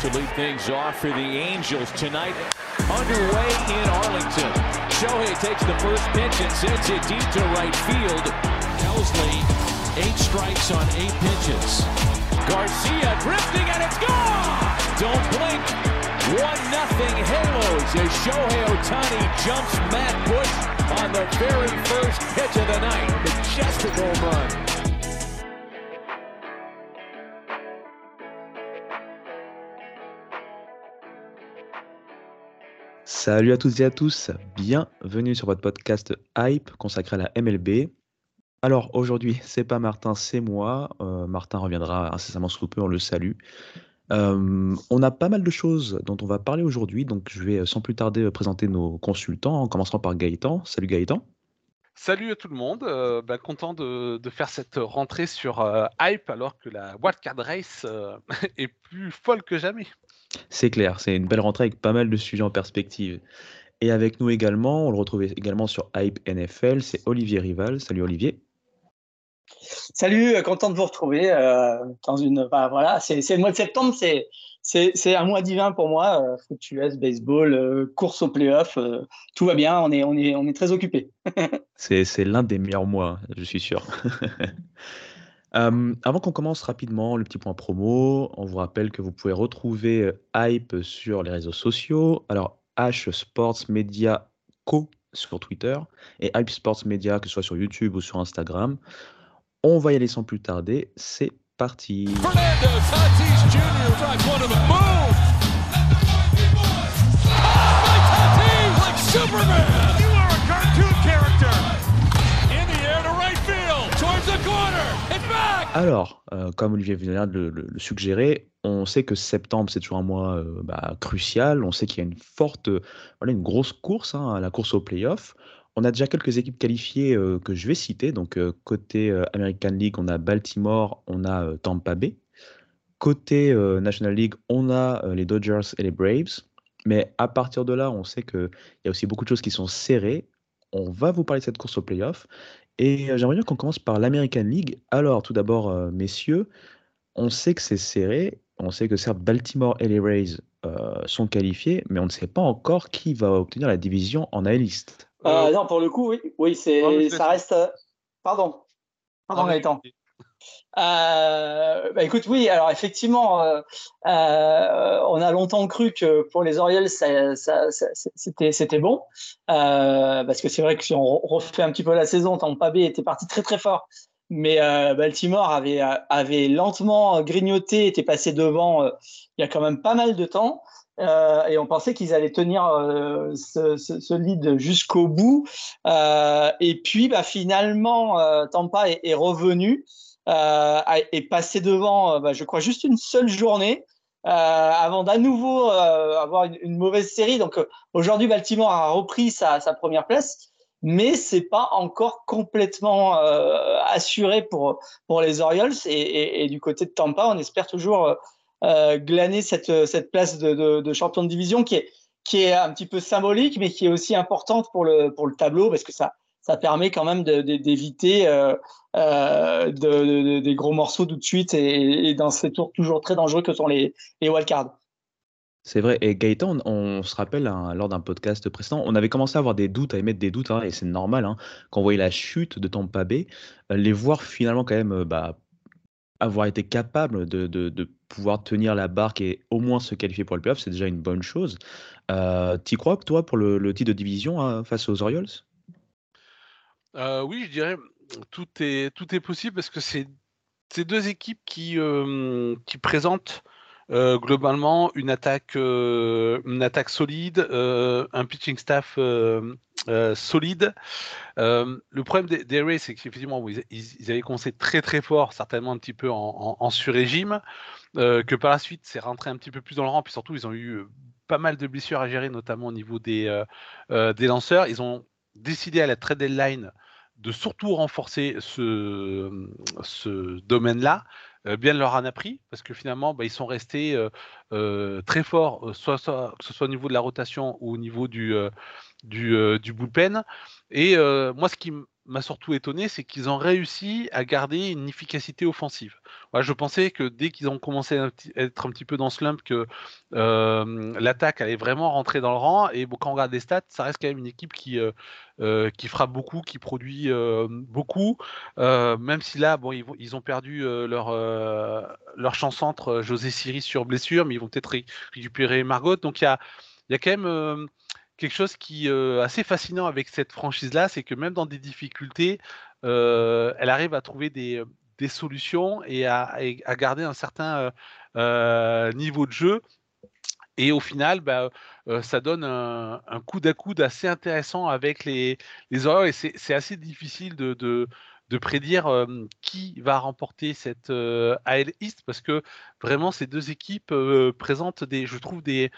to lead things off for the Angels tonight. Underway in Arlington. Shohei takes the first pitch and sends it deep to right field. Helsley, eight strikes on eight pitches. Garcia drifting and it's gone! Don't blink. One nothing Halos as Shohei Otani jumps Matt Bush on the very first pitch of the night. The Majestic home run. Salut à toutes et à tous, bienvenue sur votre podcast Hype consacré à la MLB. Alors aujourd'hui, c'est pas Martin, c'est moi. Euh, Martin reviendra incessamment sous peu, on le salue. Euh, on a pas mal de choses dont on va parler aujourd'hui, donc je vais sans plus tarder présenter nos consultants, en commençant par Gaëtan. Salut Gaëtan. Salut à tout le monde, euh, bah, content de, de faire cette rentrée sur euh, Hype alors que la Wildcard Race euh, est plus folle que jamais. C'est clair, c'est une belle rentrée avec pas mal de sujets en perspective. Et avec nous également, on le retrouve également sur Hype NFL, c'est Olivier Rival. Salut Olivier. Salut, euh, content de vous retrouver euh, dans une. bah, voilà, c'est c'est le mois de septembre, c'est c'est c'est un mois divin pour moi. Euh, foot US, baseball, euh, course au playoff, tout va bien. On est on est on est très occupé. C'est c'est l'un des meilleurs mois, je suis sûr. Avant qu'on commence rapidement le petit point promo, on vous rappelle que vous pouvez retrouver euh, Hype sur les réseaux sociaux. Alors, H Sports Media Co sur Twitter et Hype Sports Media, que ce soit sur YouTube ou sur Instagram. On va y aller sans plus tarder. C'est parti. Fernando Alors, euh, comme Olivier vient le, le- suggérer, on sait que septembre, c'est toujours un mois euh, bah, crucial. On sait qu'il y a une forte, voilà, une grosse course, hein, la course au playoff. On a déjà quelques équipes qualifiées euh, que je vais citer. Donc, côté American League, on a Baltimore, on a Tampa Bay. Côté National League, on a les Dodgers et les Braves. Mais à partir de là, on sait qu'il y a aussi beaucoup de choses qui sont serrées. On va vous parler de cette course au playoff. Et euh, j'aimerais bien qu'on commence par l'American League. Alors, tout d'abord, euh, messieurs, on sait que c'est serré. On sait que certes, Baltimore et les Rays euh, sont qualifiés, mais on ne sait pas encore qui va obtenir la division en AL East. Euh, non, pour le coup, oui, oui, c'est ça reste. euh, Pardon. Pardon, Gaëtan. Euh, bah écoute, oui, alors effectivement, euh, euh, on a longtemps cru que pour les Orioles, c'était bon. Parce que c'est vrai que si on refait un petit peu la saison, Tampa Bay était parti très très fort. Mais Baltimore avait, lentement grignoté, était passé devant il y a quand même pas mal de temps. Et on pensait qu'ils allaient tenir ce, lead jusqu'au bout. Et puis, bah, finalement, Tampa est, revenu, est passé devant, euh, bah, je crois, juste une seule journée. euh, avant d'à nouveau euh, avoir une, mauvaise série. Donc euh, aujourd'hui, Baltimore a repris sa, première place, mais c'est pas encore complètement euh, assuré pour pour les Orioles. Et, du côté de Tampa, on espère toujours euh, glaner cette cette place de, de- de champion de division qui est qui est un petit peu symbolique, mais qui est aussi importante pour le pour le tableau parce que ça ça permet quand même d'éviter euh, euh, de- de- de- des gros morceaux tout de suite et, dans ces tours toujours très dangereux que sont les, wildcards. C'est vrai. Et Gaëtan, on, se rappelle hein, lors d'un podcast précédent, on avait commencé à avoir des doutes, à émettre des doutes, hein, et c'est normal, hein, quand on voyait la chute de Tampa Bay, euh, les voir finalement quand même bah, avoir été capable de, pouvoir tenir la barque et au moins se qualifier pour le playoff, c'est déjà une bonne chose. Euh, T'y crois, toi, pour le, le titre de division hein, face aux Orioles? Euh, oui, je dirais tout est tout est possible parce que c'est c'est deux équipes qui euh, qui présentent euh, globalement une attaque une attaque solide, un pitching staff solide. Le problème des, des Rays, c'est qu'effectivement, ils, avaient commencé très très fort, certainement un petit peu en, sur-régime, que par la suite, c'est rentré un petit peu plus dans le rang, puis surtout, ils ont eu pas mal de blessures à gérer, notamment au niveau des, des lanceurs. Ils ont décidé à la trade deadline de surtout renforcer ce, ce domaine-là. Euh, bien leur en a pris parce que finalement bah, ils sont restés euh, euh, très forts, que ce soit au niveau de la rotation ou au niveau du, du, du bullpen. Et moi, ce qui m'a surtout étonné, c'est qu'ils ont réussi à garder une efficacité offensive. je pensais que dès qu'ils ont commencé à être un petit peu dans ce slump, que l'attaque allait vraiment rentrer dans le rang. Et quand on regarde les stats, ça reste quand même une équipe qui, qui frappe beaucoup, qui produit beaucoup. même si là, bon, ils, ont perdu leur, leur champ centre, José Siri sur blessure, mais ils vont peut-être récupérer Margot. Donc il y a, y a quand même quelque chose qui est euh, assez fascinant avec cette franchise-là, c'est que même dans des difficultés, euh, elle arrive à trouver des, des solutions et à, à, garder un certain euh, niveau de jeu. Et au final, bah, ça donne un, coup d'à coude assez intéressant avec les, les Et c'est assez difficile de, prédire qui va remporter cette AL East parce que vraiment ces deux équipes présentent des, je trouve des,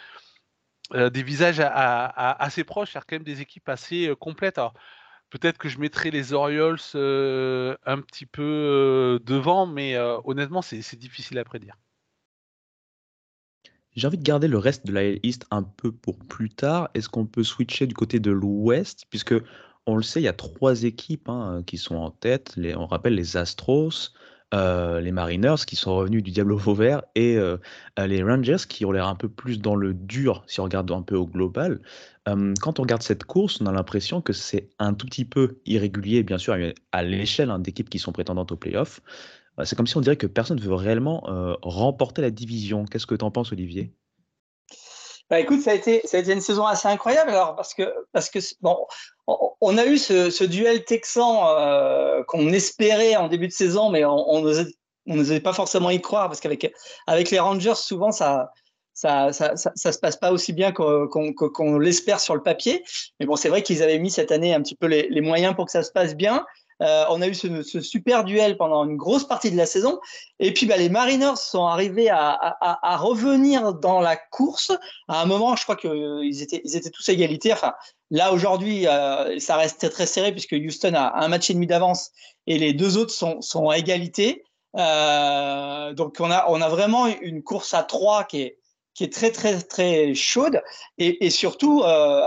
euh, des visages assez proches, c'est quand même des équipes assez euh, complètes. Alors, peut-être que je mettrai les Orioles euh, un petit peu devant, mais honnêtement, c'est difficile à prédire. J'ai envie de garder le reste de la East un peu pour plus tard. Est-ce qu'on peut switcher du côté de l'Ouest? Puisque on le sait, il y a trois équipes hein, qui sont en tête. on rappelle les Astros, euh, les Mariners qui sont revenus du Diablo Vauvert et euh, euh, les Rangers qui ont l'air un peu plus dans le dur si on regarde un peu au global. quand on regarde cette course, on a l'impression que c'est un tout petit peu irrégulier, bien sûr, à l'échelle hein, d'équipes qui sont prétendantes aux playoffs. c'est comme si on dirait que personne ne veut réellement remporter la division. Qu'est-ce que tu en penses, Olivier? Bah écoute, ça a été, ça a été une saison assez incroyable alors parce que parce que bon, on a eu ce, duel texan euh, qu'on espérait en début de saison, mais on n'osait pas forcément y croire parce qu'avec avec les Rangers souvent ça ça, ça, se passe pas aussi bien qu'on l'espère sur le papier. Mais bon, c'est vrai qu'ils avaient mis cette année un petit peu les, moyens pour que ça se passe bien. Euh, on a eu ce, ce, super duel pendant une grosse partie de la saison. Et puis, bah, les Mariners sont arrivés à, à, à, revenir dans la course. À un moment, je crois qu'ils étaient, ils étaient tous à égalité. Enfin, là, aujourd'hui, euh, ça reste très, très serré puisque Houston a un match et demi d'avance et les deux autres sont, sont à égalité. Euh, donc, on a, on a vraiment une course à trois qui est, qui est très très très chaude et, surtout euh,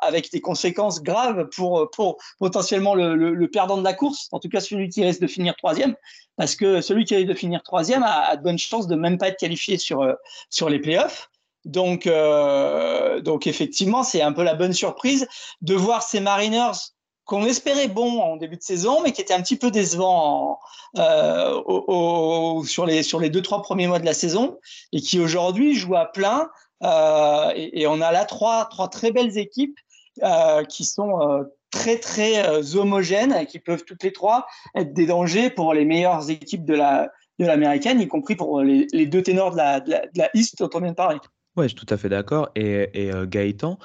avec des conséquences graves pour, pour potentiellement le, perdant de la course, en tout cas celui qui risque de finir troisième, parce que celui qui risque de finir troisième a, a de bonnes chances de même pas être qualifié sur, euh, sur les playoffs. Donc, euh, donc effectivement, c'est un peu la bonne surprise de voir ces Mariners qu'on espérait bon en début de saison, mais qui était un petit peu décevant euh, au, sur, les, sur les deux, trois premiers mois de la saison, et qui aujourd'hui joue à plein. Euh, et, on a là trois, trois très belles équipes euh, qui sont euh, très, très euh, homogènes, et qui peuvent toutes les trois être des dangers pour les meilleures équipes de la de l'américaine, y compris pour les, les, deux ténors de la, de la, de la East dont on vient de parler. Ouais, je suis tout à fait d'accord et et Gaëtan,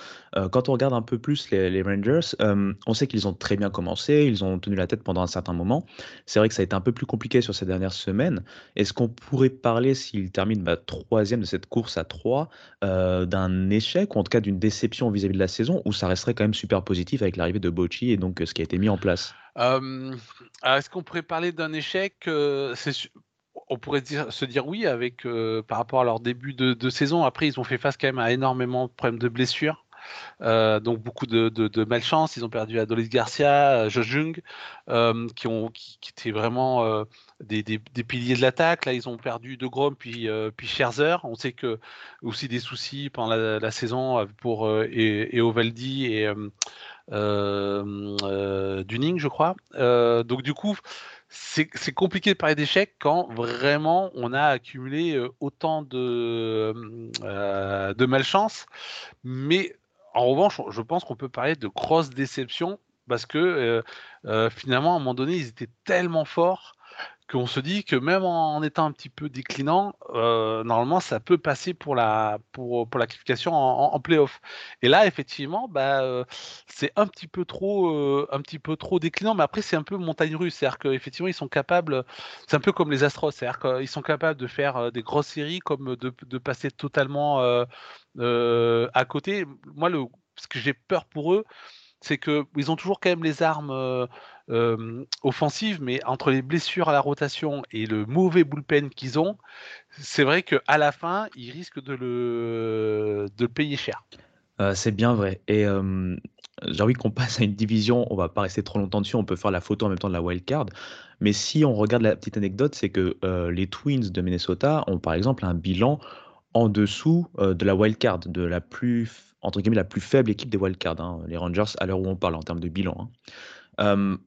quand on regarde un peu plus les Rangers, on sait qu'ils ont très bien commencé, ils ont tenu la tête pendant un certain moment. C'est vrai que ça a été un peu plus compliqué sur ces dernières semaines. Est-ce qu'on pourrait parler, s'ils terminent, bah, 3 de cette course à 3, d'un échec ou en tout cas d'une déception vis-à-vis de la saison ou ça resterait quand même super positif avec l'arrivée de Bocci et donc ce qui a été mis en place? est-ce qu'on pourrait parler d'un échec? On pourrait se dire oui avec euh, par rapport à leur début de, saison. Après, ils ont fait face quand même à énormément de problèmes de blessures. Euh, donc beaucoup de, malchance. Ils ont perdu Adolis Garcia, euh, Josh Jung, qui, ont, qui, étaient vraiment des, piliers de l'attaque. Là, ils ont perdu De Grom puis, puis Scherzer. On sait que aussi des soucis pendant la, saison pour et, et, Ovaldi et Dunning, je crois. donc du coup, c'est compliqué de parler d'échec quand vraiment on a accumulé euh, autant de, euh, de malchance. Mais en revanche, je pense qu'on peut parler de grosse déception parce que euh, finalement, à un moment donné, ils étaient tellement forts qu'on se dit que même en étant un petit peu déclinant, euh, normalement, ça peut passer pour la, pour, pour qualification en, en, playoff. Et là, effectivement, bah, euh, c'est un petit peu trop, euh, un petit peu trop déclinant, mais après, c'est un peu montagne russe. C'est-à-dire qu'effectivement, ils sont capables, c'est un peu comme les Astros, c'est-à-dire qu'ils sont capables de faire des grosses séries comme de, de passer totalement à côté. Moi, le, ce que j'ai peur pour eux, c'est qu'ils ont toujours quand même les armes offensives, mais entre les blessures à la rotation et le mauvais bullpen qu'ils ont, c'est vrai qu'à la fin, ils risquent de le, de payer cher. c'est bien vrai. Et j'ai envie qu'on passe à une division, on va pas rester trop longtemps dessus, on peut faire la photo en même temps de la wild card. Mais si on regarde la petite anecdote, c'est que euh, les Twins de Minnesota ont par exemple un bilan en dessous euh, de la wild card, de la plus, entre guillemets, la plus faible équipe des wild cards, hein, les Rangers à l'heure où on parle en termes de bilan. Hein.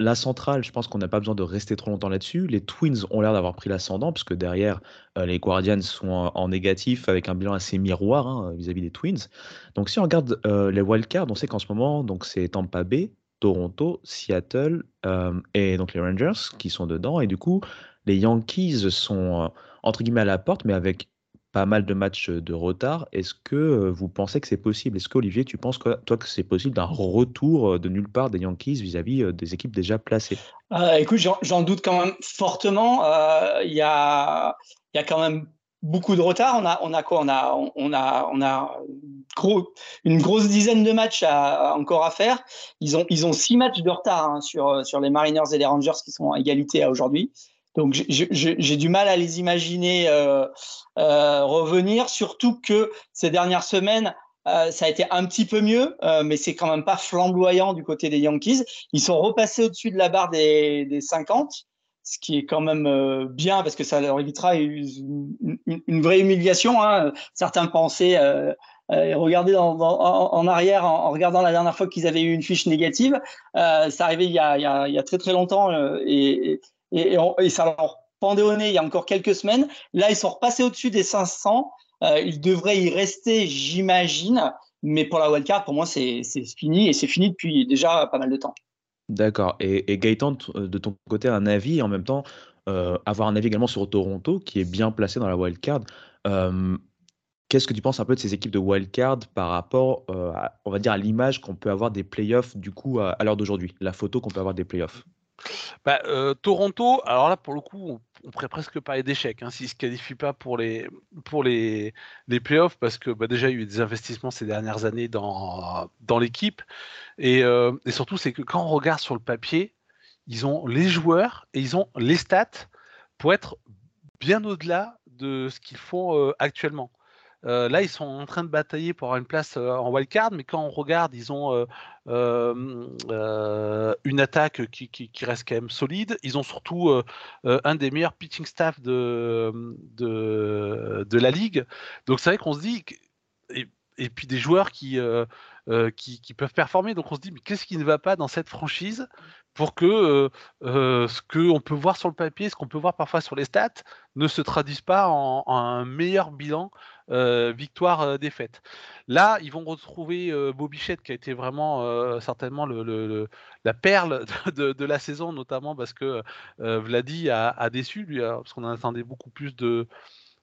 La centrale, je pense qu'on n'a pas besoin de rester trop longtemps là-dessus. Les Twins ont l'air d'avoir pris l'ascendant, puisque derrière, euh, les Guardians sont en, négatif avec un bilan assez miroir hein, vis-à-vis des Twins. Donc si on regarde euh, les wildcards, on sait qu'en ce moment, c'est Tampa Bay, Toronto, Seattle euh, et donc les Rangers qui sont dedans. Et du coup, les Yankees sont entre guillemets à la porte, mais avec pas mal de matchs de retard. Est-ce que vous pensez que c'est possible? Est-ce qu'Olivier, tu penses que, toi que c'est possible d'un retour de nulle part des Yankees vis-à-vis des équipes déjà placées? Écoute, j'en doute quand même fortement. Il y, a, y a quand même beaucoup de retard. On a, on a quoi? On a, on a, on a une grosse dizaine de matchs à, encore à faire. Ils ont, ils ont six matchs de retard hein, sur, sur les Mariners et les Rangers qui sont à égalité aujourd'hui. Donc j'ai du mal à les imaginer euh, euh, revenir, surtout que ces dernières semaines, euh, ça a été un petit peu mieux, mais c'est quand même pas flamboyant du côté des Yankees. Ils sont repassés au-dessus de la barre des, des 50, ce qui est quand même bien parce que ça leur évitera une, vraie humiliation. Hein. Certains pensaient regarder en arrière en, regardant la dernière fois qu'ils avaient eu une fiche négative. ça arrivait il y, a, il, y a, il y a, très très longtemps et, et, ça leur pendait au nez il y a encore quelques semaines. Là, ils sont repassés au-dessus des 500. Euh, ils devraient y rester, j'imagine. Mais pour la wildcard, pour moi, c'est fini et c'est fini depuis déjà pas mal de temps. D'accord. Et, Gaëtan, de ton côté, un avis et en même temps euh, avoir un avis également sur Toronto, qui est bien placé dans la wildcard. Euh, Qu'est-ce que tu penses un peu de ces équipes de wildcard par rapport, euh, à, on va dire, à l'image qu'on peut avoir des playoffs du coup à, à l'heure d'aujourd'hui, la photo qu'on peut avoir des playoffs? Bah, euh, Toronto, alors là pour le coup, on, pourrait presque parler d'échec hein, s'ils ne se qualifient pas pour les, playoffs parce que bah, déjà il y a eu des investissements ces dernières années dans, l'équipe et, euh, et, surtout c'est que quand on regarde sur le papier, ils ont les joueurs et ils ont les stats pour être bien au-delà de ce qu'ils font euh, actuellement. Euh, là, ils sont en train de batailler pour avoir une place euh, en wildcard, mais quand on regarde, ils ont euh, une attaque qui, reste quand même solide. Ils ont surtout un des meilleurs pitching staff de, la ligue. Donc c'est vrai qu'on se dit, et, puis des joueurs qui, peuvent performer. Donc on se dit, mais qu'est-ce qui ne va pas dans cette franchise pour que ce qu'on peut voir sur le papier, ce qu'on peut voir parfois sur les stats, ne se traduise pas en un meilleur bilan euh, victoire euh. Là, ils vont retrouver euh, Bobichette qui a été vraiment certainement la perle de, la saison, notamment parce que Vladi a, déçu, lui, parce qu'on en attendait beaucoup plus de,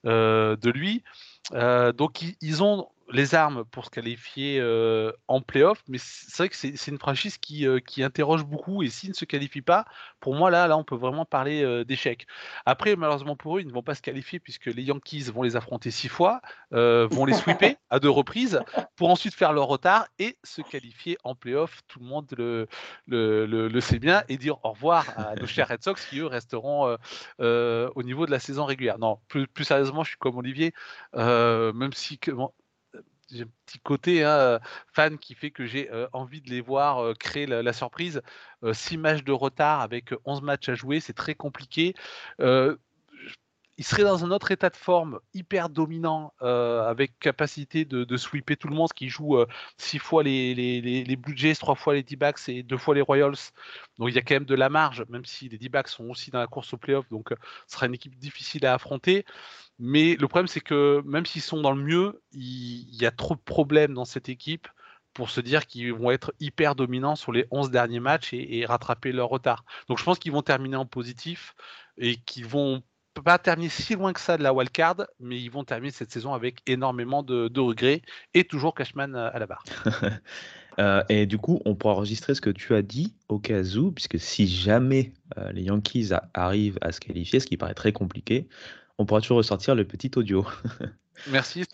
de lui. donc ils, ont les armes pour se qualifier euh, en playoff, mais c'est vrai que c'est une franchise qui, euh, qui, interroge beaucoup et s'ils ne se qualifient pas, pour moi là, là on peut vraiment parler euh, d'échec. Après, malheureusement pour eux, ils ne vont pas se qualifier puisque les Yankees vont les affronter six fois, vont les sweeper à deux reprises pour ensuite faire leur retard et se qualifier en playoff. Tout le monde le, le, le, sait bien et dire au revoir à nos chers Red Sox qui eux resteront au niveau de la saison régulière. Non, plus, plus sérieusement, je suis comme Olivier, même si j'ai un petit côté hein, euh, fan qui fait que j'ai euh, envie de les voir euh, créer la, surprise. six matchs de retard avec 11 matchs à jouer, c'est très compliqué il serait dans un autre état de forme, hyper dominant, avec capacité de, sweeper tout le monde, qui joue six fois les, les, Blue Jays, trois fois les D-backs et deux fois les Royals. Donc il y a quand même de la marge, même si les D-backs sont aussi dans la course au playoff, donc ce sera une équipe difficile à affronter. Mais le problème, c'est que même s'ils sont dans le mieux, il, y a trop de problèmes dans cette équipe pour se dire qu'ils vont être hyper dominants sur les 11 derniers matchs et, rattraper leur retard. Donc je pense qu'ils vont terminer en positif et qu'ils vont pas terminer si loin que ça de la wildcard, mais ils vont terminer cette saison avec énormément de, regrets et toujours Cashman à la barre. Euh, et du coup, on pourra enregistrer ce que tu as dit au cas où, puisque si jamais euh, les Yankees arrivent à se qualifier, ce qui paraît très compliqué, on pourra toujours ressortir le petit audio. Merci.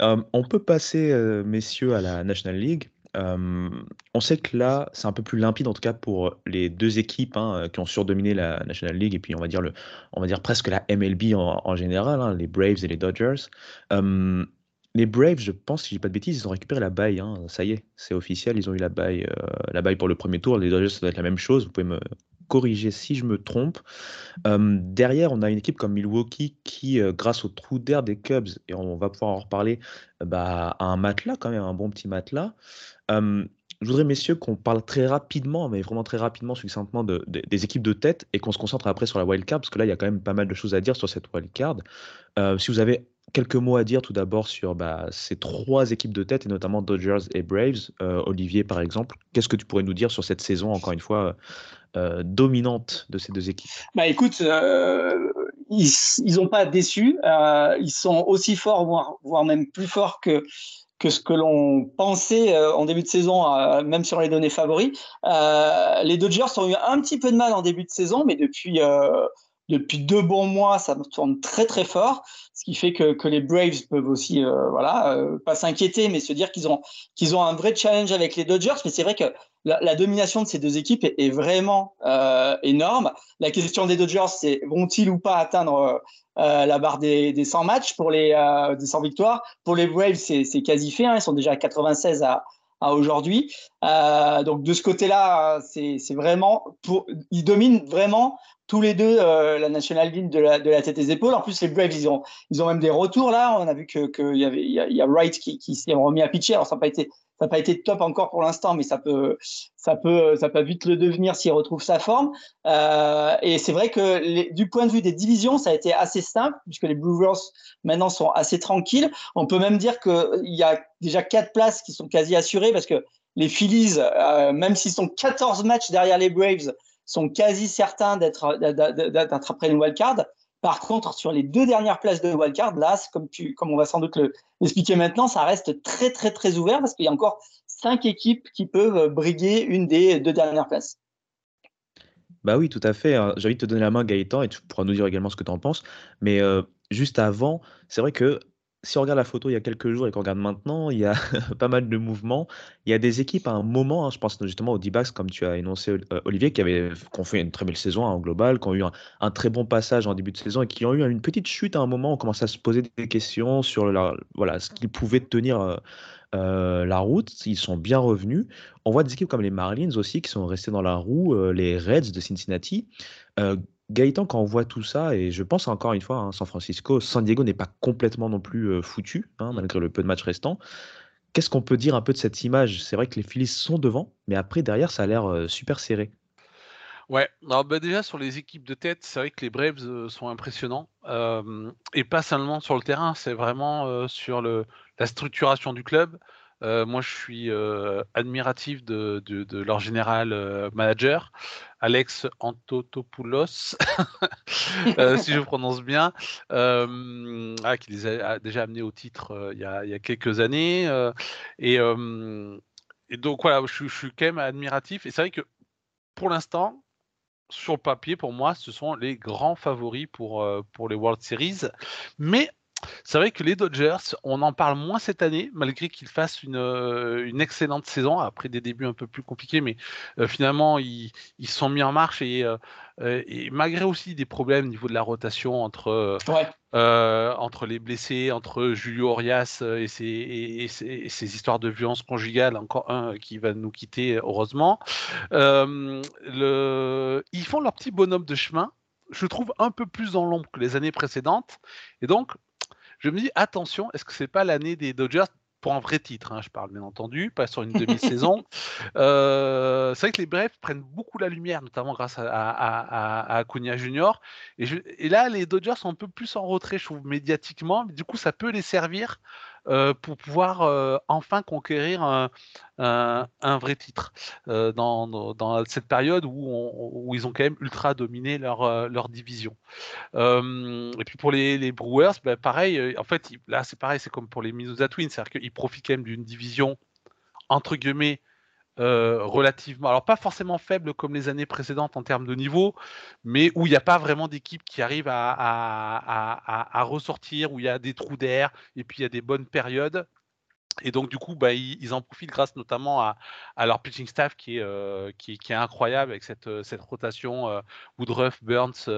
Euh, on peut passer, euh, messieurs, à la National League. Euh, on sait que là, c'est un peu plus limpide, en tout cas pour les deux équipes hein, qui ont surdominé la National League, et puis on va dire, le, on va dire presque la MLB en, général, hein, les Braves et les Dodgers. Les Braves, je pense, si je dis pas de bêtises, ils ont récupéré la baille. Hein. Ça y est, c'est officiel, ils ont eu la baille, euh, la baille pour le premier tour. Les Dodgers, ça doit être la même chose. Vous pouvez me corriger si je me trompe. derrière, on a une équipe comme Milwaukee qui, grâce au trou d'air des Cubs, et on va pouvoir en reparler, bah, a un matelas quand même, un bon petit matelas. je voudrais, messieurs, qu'on parle très rapidement, mais vraiment très rapidement, succinctement, de, des équipes de tête et qu'on se concentre après sur la wild card, parce que là, il y a quand même pas mal de choses à dire sur cette wild card. Si vous avez quelques mots à dire tout d'abord sur bah, ces trois équipes de tête, et notamment Dodgers et Braves. Olivier, par exemple, qu'est-ce que tu pourrais nous dire sur cette saison, encore une fois, euh, dominante de ces deux équipes Bah écoute, euh, ils n'ont pas déçu. ils sont aussi forts, voire, voire, même plus forts que, que ce que l'on pensait en début de saison, même sur les données favoris. les Dodgers ont eu un petit peu de mal en début de saison, mais depuis depuis deux bons mois, ça tourne très très fort, ce qui fait que, que les Braves peuvent aussi, euh, voilà, euh, pas s'inquiéter, mais se dire qu'ils ont qu'ils ont un vrai challenge avec les Dodgers. Mais c'est vrai que la, la, domination de ces deux équipes est, vraiment euh, énorme. La question des Dodgers, c'est vont-ils ou pas atteindre euh, la barre des, des 100 matchs pour les des 100 victoires? Pour les Braves, c'est quasi fait. Hein, ils sont déjà à 96 à aujourd'hui. Euh, donc de ce côté-là, c'est vraiment pour, ils dominent vraiment tous les deux euh, la National League de la, tête des épaules. En plus, les Braves, ils ont, ils ont même des retours là. On a vu que, que y avait, il y, a, Wright qui, qui s'est remis à pitcher. Alors ça n'a pas été, ça n'a pas été top encore pour l'instant, mais ça peut, ça peut, ça peut vite le devenir s'il retrouve sa forme. Euh, et c'est vrai que du point de vue des divisions, ça a été assez simple puisque les Brewers maintenant sont assez tranquilles. On peut même dire qu'il y a déjà quatre places qui sont quasi assurées parce que les Phillies, euh, même s'ils sont 14 matchs derrière les Braves, sont quasi certains d'être après une wildcard. Par contre, sur les deux dernières places de wildcard, là, comme, comme on va sans doute l'expliquer maintenant, ça reste très, très, très ouvert parce qu'il y a encore cinq équipes qui peuvent briguer une des deux dernières places. Bah oui, tout à fait. Hein. J'ai envie de te donner la main, Gaëtan, et tu pourras nous dire également ce que tu en penses. Mais euh, juste avant, c'est vrai que si on regarde la photo il y a quelques jours et qu'on regarde maintenant, il y a pas mal de mouvements. Il y a des équipes à un moment, hein, je pense justement aux D-backs, comme tu as énoncé, euh, Olivier, qui, avaient, ont fait une très belle saison hein, en global, qui ont eu un, très bon passage en début de saison et qui ont eu une petite chute à un moment. On commence à se poser des questions sur la, voilà, ce qu'ils pouvaient tenir euh, euh, la route. Ils sont bien revenus. On voit des équipes comme les Marlins aussi qui sont restés dans la roue, les Reds de Cincinnati. Gaëtan, quand on voit tout ça, et je pense encore une fois, hein, San Francisco, San Diego n'est pas complètement non plus euh, foutu, hein, mmh. malgré le peu de matchs restants. Qu'est-ce qu'on peut dire un peu de cette image? C'est vrai que les Phillies sont devant, mais après, derrière, ça a l'air euh, super serré. Ouais, alors bah, déjà sur les équipes de tête, c'est vrai que les Braves euh, sont impressionnants. et pas seulement sur le terrain, c'est vraiment sur le, la structuration du club. Euh, moi, je suis euh, admiratif de, leur général euh, manager, Alex Antotopoulos, si je prononce bien, ah, qui les a, déjà amenés au titre il y, a, quelques années. Et, donc, voilà, je, je, suis quand même admiratif. Et c'est vrai que pour l'instant, sur le papier, pour moi, ce sont les grands favoris pour, pour les World Series. Mais c'est vrai que les Dodgers, on en parle moins cette année, malgré qu'ils fassent une, euh, une, excellente saison, après des débuts un peu plus compliqués, mais euh, finalement, ils, ils sont mis en marche et, euh, et, malgré aussi des problèmes au niveau de la rotation entre, entre les blessés, entre Julio Orias et ses, et, ses, histoires de violence conjugale, encore un qui va nous quitter, heureusement, le, ils font leur petit bonhomme de chemin je trouve un peu plus dans l'ombre que les années précédentes. Et donc, je me dis attention, est-ce que c'est pas l'année des Dodgers pour un vrai titre, hein, je parle bien entendu, pas sur une demi-saison. Euh, c'est vrai que les Braves prennent beaucoup la lumière, notamment grâce à, à, Acuna Junior. Et, et, là, les Dodgers sont un peu plus en retrait, je trouve, médiatiquement. Mais du coup, ça peut les servir euh, pour pouvoir euh, enfin conquérir un, vrai titre euh, dans, cette période où, ils ont quand même ultra dominé leur, leur division. et puis pour les, Brewers, bah, pareil, en fait, là c'est pareil, c'est comme pour les Minnesota Twins, c'est-à-dire qu'ils profitent quand même d'une division entre guillemets euh, relativement, alors pas forcément faible comme les années précédentes en termes de niveau, mais où il n'y a pas vraiment d'équipe qui arrive à, ressortir, où il y a des trous d'air et puis il y a des bonnes périodes. Et donc, du coup, bah, ils, en profitent grâce notamment à, leur pitching staff qui est, euh, incroyable avec cette, euh, rotation euh, Woodruff, Burns,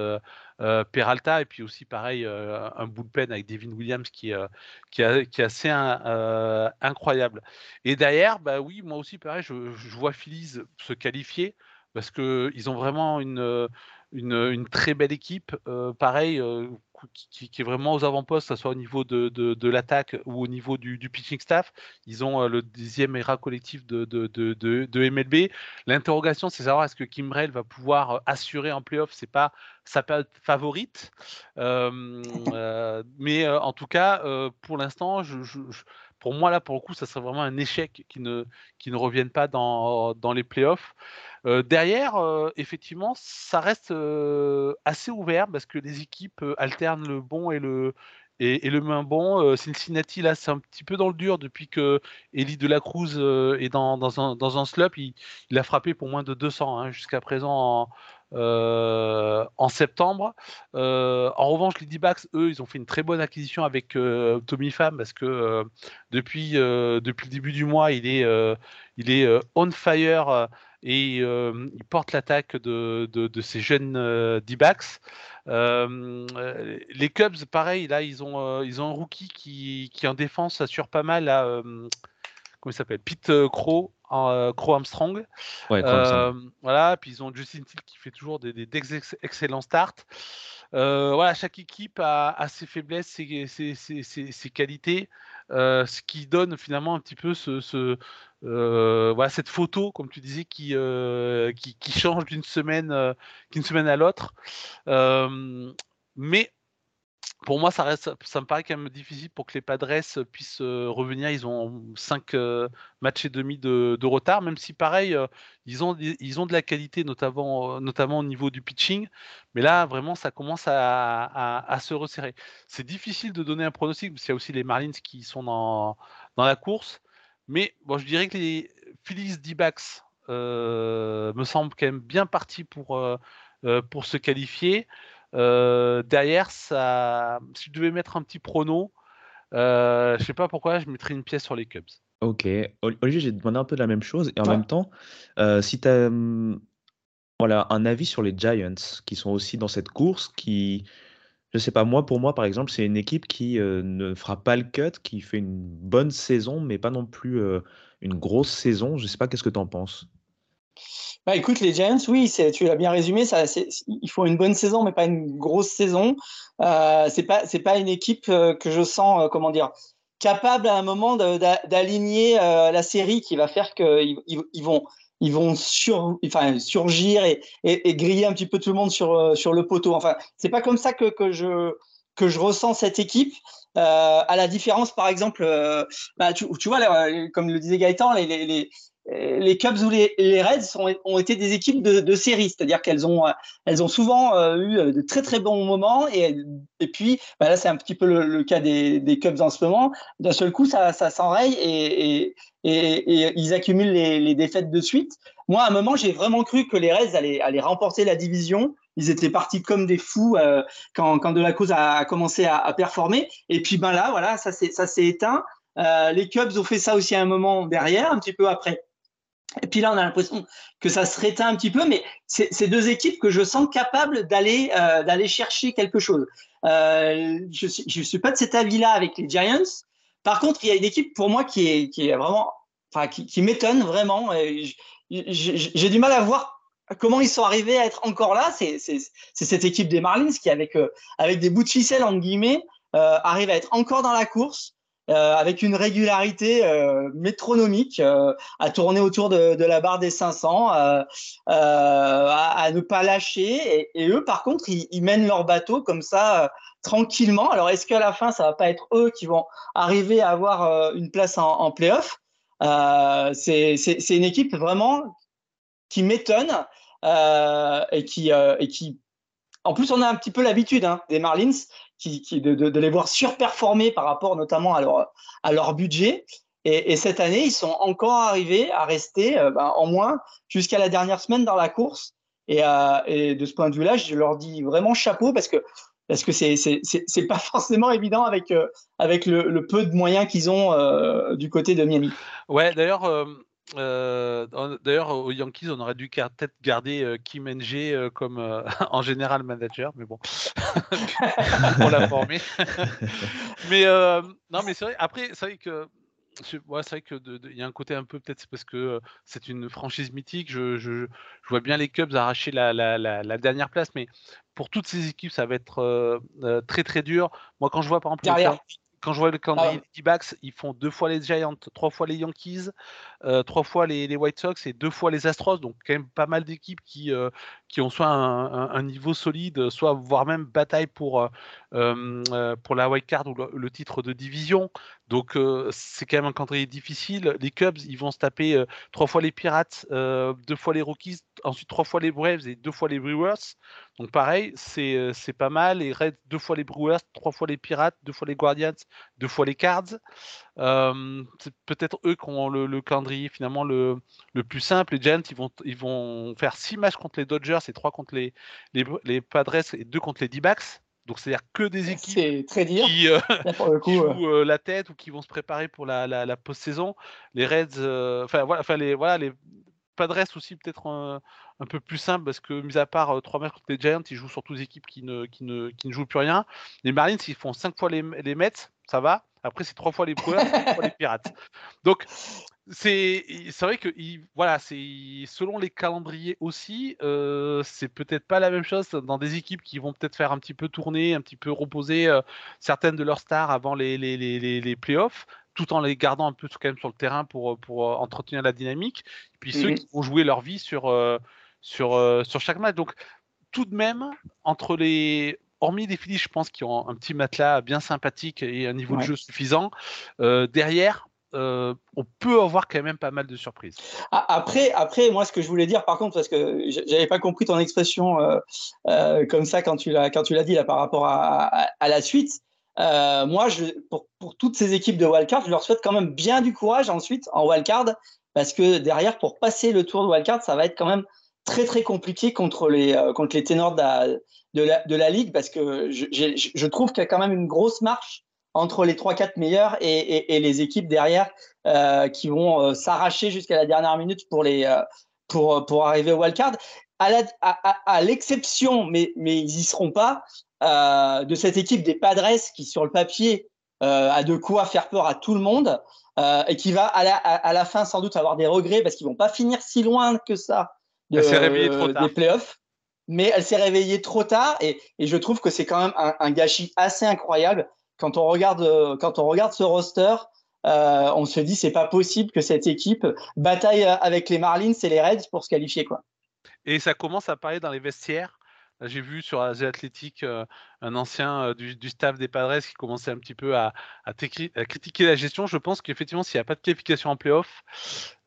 Peralta, et puis aussi, pareil, un bullpen avec Devin Williams qui, est assez incroyable. Et derrière, bah oui, moi aussi, pareil, je, vois Phillies se qualifier parce qu'ils ont vraiment une, une, très belle équipe. pareil, qui, est vraiment aux avant-postes, que ce soit au niveau de, de, l'attaque ou au niveau du, pitching staff. Ils ont euh, le dixième ERA collectif de, de MLB. L'interrogation, c'est savoir est-ce que Kimbrel va pouvoir euh, assurer en playoff. C'est pas sa période favorite, euh, mais en tout cas, pour l'instant, je, pour moi, là, pour le coup, ça serait vraiment un échec qui ne, qui ne reviennent pas dans, les playoffs. Euh, derrière, euh, effectivement, ça reste euh, assez ouvert parce que les équipes alternent le bon et le, moins bon. Cincinnati, là, c'est un petit peu dans le dur depuis que Elie de la Cruz est dans, un, dans slump. Il, il, a frappé pour moins de 200 hein, jusqu'à présent en, en septembre. en revanche, les D-backs, eux, ils ont fait une très bonne acquisition avec Tommy Pham parce que depuis, depuis le début du mois, il est, il est on fire et il porte l'attaque de, de, ces jeunes D-backs. les Cubs, pareil, là, ils ont, ils ont un rookie qui, qui en défense assure pas mal à comment il s'appelle Pete Crow, Crow Armstrong. voilà, puis ils ont Justin Till qui fait toujours des, des, excellents starts. voilà, chaque équipe a, ses faiblesses, ses, ses, ses qualités. ce qui donne finalement un petit peu ce, ce, euh, voilà, cette photo, comme tu disais, qui, euh, qui, change d'une semaine, euh, d'une semaine à l'autre. mais pour moi, ça, me paraît quand même difficile pour que les Padres puissent revenir. Ils ont 5 matchs et demi de, retard, même si pareil, ils, ont, ils ont de la qualité, notamment, notamment au niveau du pitching. Mais là, vraiment, ça commence à, se resserrer. C'est difficile de donner un pronostic, parce qu'il y a aussi les Marlins qui sont dans, dans la course. Mais bon, je dirais que les Phillies D-backs euh, me semblent quand même bien partis pour, euh, euh, pour se qualifier. Derrière, ça, si je devais mettre un petit prono, je sais pas pourquoi, je mettrais une pièce sur les Cubs. Ok. Olivier, j'ai demandé un peu la même chose. Et en même temps, si tu as hum, voilà, un avis sur les Giants, qui sont aussi dans cette course, qui, je sais pas, moi, pour moi, par exemple, c'est une équipe qui euh, ne fera pas le cut, qui fait une bonne saison, mais pas non plus euh, une grosse saison. Je sais pas, qu'est-ce que tu en penses? Bah, écoute, les Giants, oui, tu l'as bien résumé. Ça, ils font une bonne saison, mais pas une grosse saison. Euh, c'est pas, pas une équipe euh, que je sens, comment dire, capable à un moment d'aligner la série qui va faire qu'ils ils vont ils vont sur, enfin, surgir et, griller un petit peu tout le monde sur, euh, le poteau. Enfin, c'est pas comme ça que, je, que je ressens cette équipe. Euh, à la différence, par exemple, euh, bah, tu, vois, comme le disait Gaëtan, les Cubs ou les, les Reds ont été des équipes de, série, c'est-à-dire qu'elles ont, elles ont souvent eu de très très bons moments et, puis bah là c'est un petit peu le, cas des, Cubs en ce moment. D'un seul coup, ça, s'enraye et, ils accumulent les, les, défaites de suite. Moi, à un moment, j'ai vraiment cru que les Reds allaient, remporter la division. Ils étaient partis comme des fous euh, quand, quand De La Cause a, commencé à, performer. Et puis ben là, voilà, ça s'est éteint. Euh, les Cubs ont fait ça aussi à un moment derrière, un petit peu après. Et puis là, on a l'impression que ça se réteint un petit peu, mais c'est deux équipes que je sens capables d'aller euh, d'aller chercher quelque chose. Euh, je ne suis, pas de cet avis-là avec les Giants. Par contre, il y a une équipe pour moi qui est, qui est vraiment, enfin, qui, m'étonne vraiment. J'ai du mal à voir comment ils sont arrivés à être encore là. C'est cette équipe des Marlins qui, avec, euh, avec des bouts de ficelle, entre guillemets, arrive à être encore dans la course. Euh, avec une régularité euh, métronomique, euh, à tourner autour de, la barre des 500, à, ne pas lâcher. Et, eux, par contre, ils, mènent leur bateau comme ça, tranquillement. Alors, est-ce qu'à la fin, ça va pas être eux qui vont arriver à avoir une place en, en playoff? C'est une équipe vraiment qui m'étonne et et qui en plus, on a un petit peu l'habitude hein, des Marlins de, les voir surperformer par rapport notamment à leur, budget. Et, et cette année, ils sont encore arrivés à rester euh, ben, en moins jusqu'à la dernière semaine dans la course. Et, euh, et, de ce point de vue-là, je leur dis vraiment chapeau parce que parce que c'est c'est pas forcément évident avec avec le, peu de moyens qu'ils ont du côté de Miami. Ouais, d'ailleurs. D'ailleurs, aux Yankees, on aurait dû peut-être garder Kim NG comme en général manager, mais bon, on l'a formé. mais non, mais c'est vrai. Après, c'est vrai que c'est vrai qu'il y a un côté un peu, peut-être c'est parce que c'est une franchise mythique. Je, je, je, vois bien les Cubs arracher la, la, la, dernière place, mais pour toutes ces équipes, ça va être très très dur. Moi, quand je vois par exemple quand je vois le calendrier des D-backs, ils font deux fois les Giants, trois fois les Yankees, euh, trois fois les, les, White Sox et deux fois les Astros. Donc quand même pas mal d'équipes qui, euh, qui ont soit un, un, niveau solide, soit voire même bataille pour, euh, pour la wild card ou le, titre de division. Donc c'est quand même un calendrier difficile. Les Cubs, ils vont se taper trois fois les Pirates, deux fois les Rockies, ensuite trois fois les Braves et deux fois les Brewers. Donc pareil, c'est pas mal. Les Reds, deux fois les Brewers, trois fois les Pirates, deux fois les Guardians, deux fois les Cards. c'est peut-être eux qui ont le, calendrier finalement le, le, plus simple. Les Giants, ils vont, ils vont faire six matchs contre les Dodgers et trois contre les, les, les Padres et deux contre les D-backs. Donc c'est-à-dire que des équipes qui euh, jouent euh, la tête ou qui vont se préparer pour la, la, post-saison. Les Reds, euh, enfin voilà, les voilà les Padres aussi peut-être un, peu plus simple parce que mis à part trois matchs contre les Giants, ils jouent surtout des équipes qui ne, qui ne, qui ne jouent plus rien. Les Marlins, ils font cinq fois les, les Mets, ça va. Après, c'est trois fois les Brewers, trois fois les Pirates. Donc, c'est vrai que voilà, c'est selon les calendriers aussi, euh, c'est peut-être pas la même chose dans des équipes qui vont peut-être faire un petit peu tourner, un petit peu reposer euh, certaines de leurs stars avant les, les, les, les, playoffs, tout en les gardant un peu quand même sur le terrain pour, pour euh, entretenir la dynamique. Et puis ceux mmh qui vont jouer leur vie sur, sur, sur chaque match. Donc tout de même, entre les hormis des Phillies, je pense, qui ont un petit matelas bien sympathique et un niveau de jeu suffisant, derrière, euh, on peut avoir quand même pas mal de surprises. Ah, après, après, moi, ce que je voulais dire, par contre, parce que j'avais pas compris ton expression euh, euh, comme ça quand tu l'as quand tu l'as dit là par rapport à, la suite. Moi, je, pour, toutes ces équipes de wildcard, je leur souhaite quand même bien du courage ensuite en wildcard, parce que derrière, pour passer le tour de wildcard, ça va être quand même très très compliqué contre les contre les ténors de la, de la, de la ligue, parce que je, je trouve qu'il y a quand même une grosse marche entre les 3-4 meilleurs et, les équipes derrière euh, qui vont euh, s'arracher jusqu'à la dernière minute pour, les, euh, pour, pour arriver au wildcard. À l'exception, mais, mais ils n'y seront pas, de cette équipe des Padres qui, sur le papier, a de quoi faire peur à tout le monde et qui va à la, à, la, fin sans doute avoir des regrets parce qu'ils vont pas finir si loin que ça de, trop tard. des playoffs. Mais elle s'est réveillée trop tard et, et je trouve que c'est quand même un, un, gâchis assez incroyable quand on regarde, euh, quand on regarde ce roster, euh, on se dit c'est pas possible que cette équipe bataille avec les Marlins et les Reds pour se qualifier quoi. Et ça commence à parler dans les vestiaires. J'ai vu sur The Athletic euh, un ancien du, staff des Padres qui commençait un petit peu à, critiquer la gestion. Je pense qu'effectivement, s'il n'y a pas de qualification en playoff,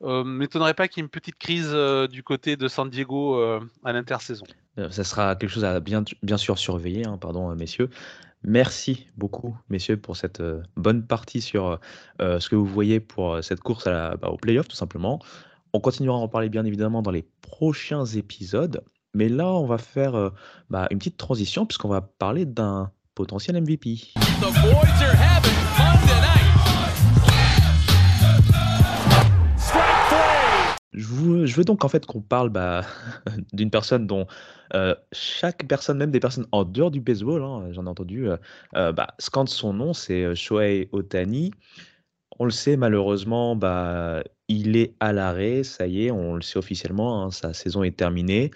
euh, m'étonnerait pas qu'il y ait une petite crise du côté de San Diego à l'intersaison. ça sera quelque chose à bien, sûr surveiller, hein, pardon, messieurs. Merci beaucoup, messieurs, pour cette euh, bonne partie sur euh, ce que vous voyez pour euh, cette course bah, au playoff, tout simplement. On continuera à en parler bien évidemment dans les prochains épisodes. Mais là, on va faire bah, une petite transition puisqu'on va parler d'un potentiel MVP. Je veux, donc en fait qu'on parle bah, d'une personne dont euh, chaque personne, même des personnes en dehors du baseball, hein, j'en ai entendu, euh, euh, bah, scande son nom, c'est Shohei Otani. On le sait malheureusement, bah, il est à l'arrêt, ça y est, on le sait officiellement, hein, sa saison est terminée.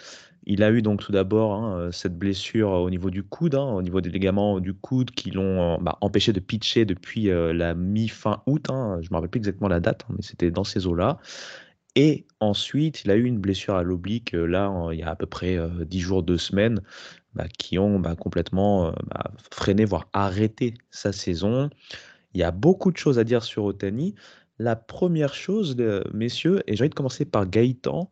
Il a eu donc tout d'abord hein, cette blessure au niveau du coude, au niveau des ligaments du coude qui l'ont bah, empêché de pitcher depuis la mi-fin août. je ne me rappelle plus exactement la date, mais c'était dans ces eaux-là. Et ensuite, il a eu une blessure à l'oblique, euh, là, il y a à peu près 10 euh, jours, 2 semaines, bah, qui ont bah, complètement euh, freiné, voire arrêté sa saison. Il y a beaucoup de choses à dire sur Otani. La première chose, messieurs, et j'ai envie de commencer par Gaëtan,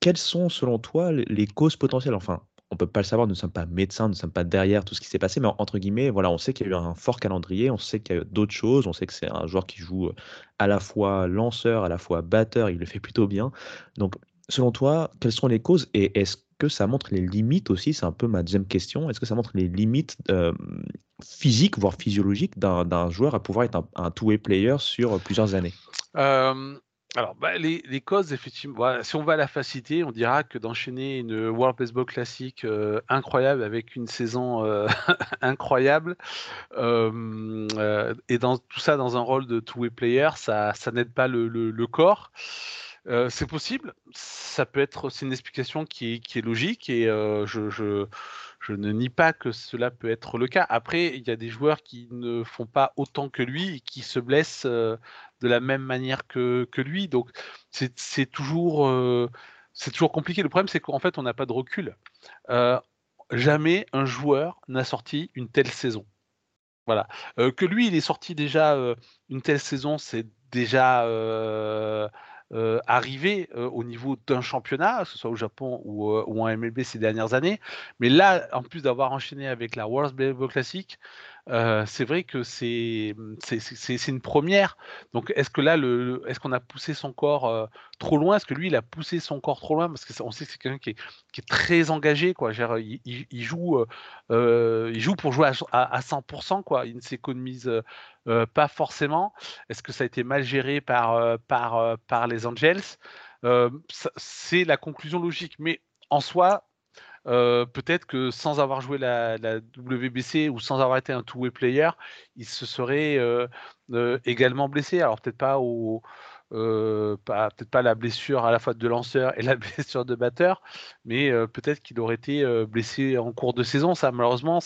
quelles sont selon toi les causes potentielles, enfin on peut pas le savoir, nous ne sommes pas médecins, nous ne sommes pas derrière tout ce qui s'est passé, mais entre guillemets, voilà, on sait qu'il y a eu un fort calendrier, on sait qu'il y a d'autres choses, on sait que c'est un joueur qui joue euh, à la fois lanceur, à la fois batteur, il le fait plutôt bien. Donc, selon toi, quelles sont les causes et est-ce que ça montre les limites aussi C'est un peu ma deuxième question. Est-ce que ça montre les limites physiques, voire physiologiques, d'un joueur à pouvoir être un, two-way player sur plusieurs années? Alors, bah, les, causes, effectivement, si on va à la facilité, on dira que d'enchaîner une World Baseball Classic incroyable avec une saison incroyable et dans tout ça dans un rôle de two-way player, ça n'aide pas le corps c'est possible. Ça peut être, c'est une explication qui est, logique et je, ne nie pas que cela peut être le cas. Après, il y a des joueurs qui ne font pas autant que lui et qui se blessent de la même manière que, lui. Donc, c'est toujours, c'est toujours compliqué. Le problème, c'est qu'en fait, on n'a pas de recul. jamais un joueur n'a sorti une telle saison. Voilà. que lui, il est sorti déjà une telle saison, c'est déjà euh, arriver euh, au niveau d'un championnat, que ce soit au Japon ou, euh, ou, en MLB ces dernières années. Mais là, en plus d'avoir enchaîné avec la World Baseball Classic, c'est vrai que c'est une première. Donc, est-ce que là, est-ce qu'on a poussé son corps trop loin? Est-ce que lui, il a poussé son corps trop loin? Parce qu'on sait que c'est quelqu'un qui est, qui est, très engagé. Quoi. Il, il, joue, il joue pour jouer à, à 100%. Quoi. Il ne s'économise pas forcément. Est-ce que ça a été mal géré par, par, par les Angels? C'est la conclusion logique. Mais en soi, peut-être que sans avoir joué la, WBC ou sans avoir été un two-way player, il se serait également blessé. Alors peut-être pas au pas la blessure à la fois de lanceur et la blessure de batteur, mais peut-être qu'il aurait été blessé en cours de saison. Ça, malheureusement,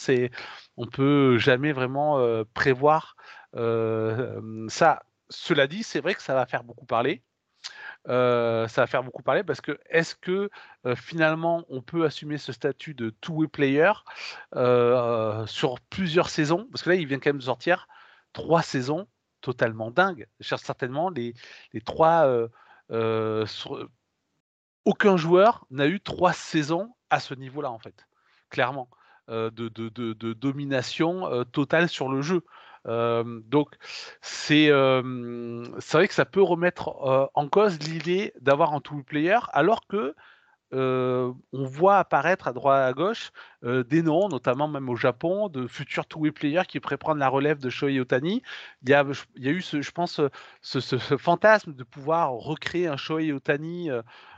on peut jamais vraiment prévoir ça. Cela dit, c'est vrai que ça va faire beaucoup parler. Ça va faire beaucoup parler parce que est-ce que finalement on peut assumer ce statut de two-way player sur plusieurs saisons? Parce que là, il vient quand même de sortir trois saisons totalement dingues. Certainement, les, les trois. aucun joueur n'a eu trois saisons à ce niveau-là, en fait, clairement, de, de, de, domination totale sur le jeu donc, c'est vrai que ça peut remettre en cause l'idée d'avoir un two player, alors que on voit apparaître à droite à gauche des noms, notamment même au Japon, de futurs two-way players qui pourraient prendre la relève de Shohei Otani. Il y a, il y a eu, je pense, ce, fantasme de pouvoir recréer un Shohei Otani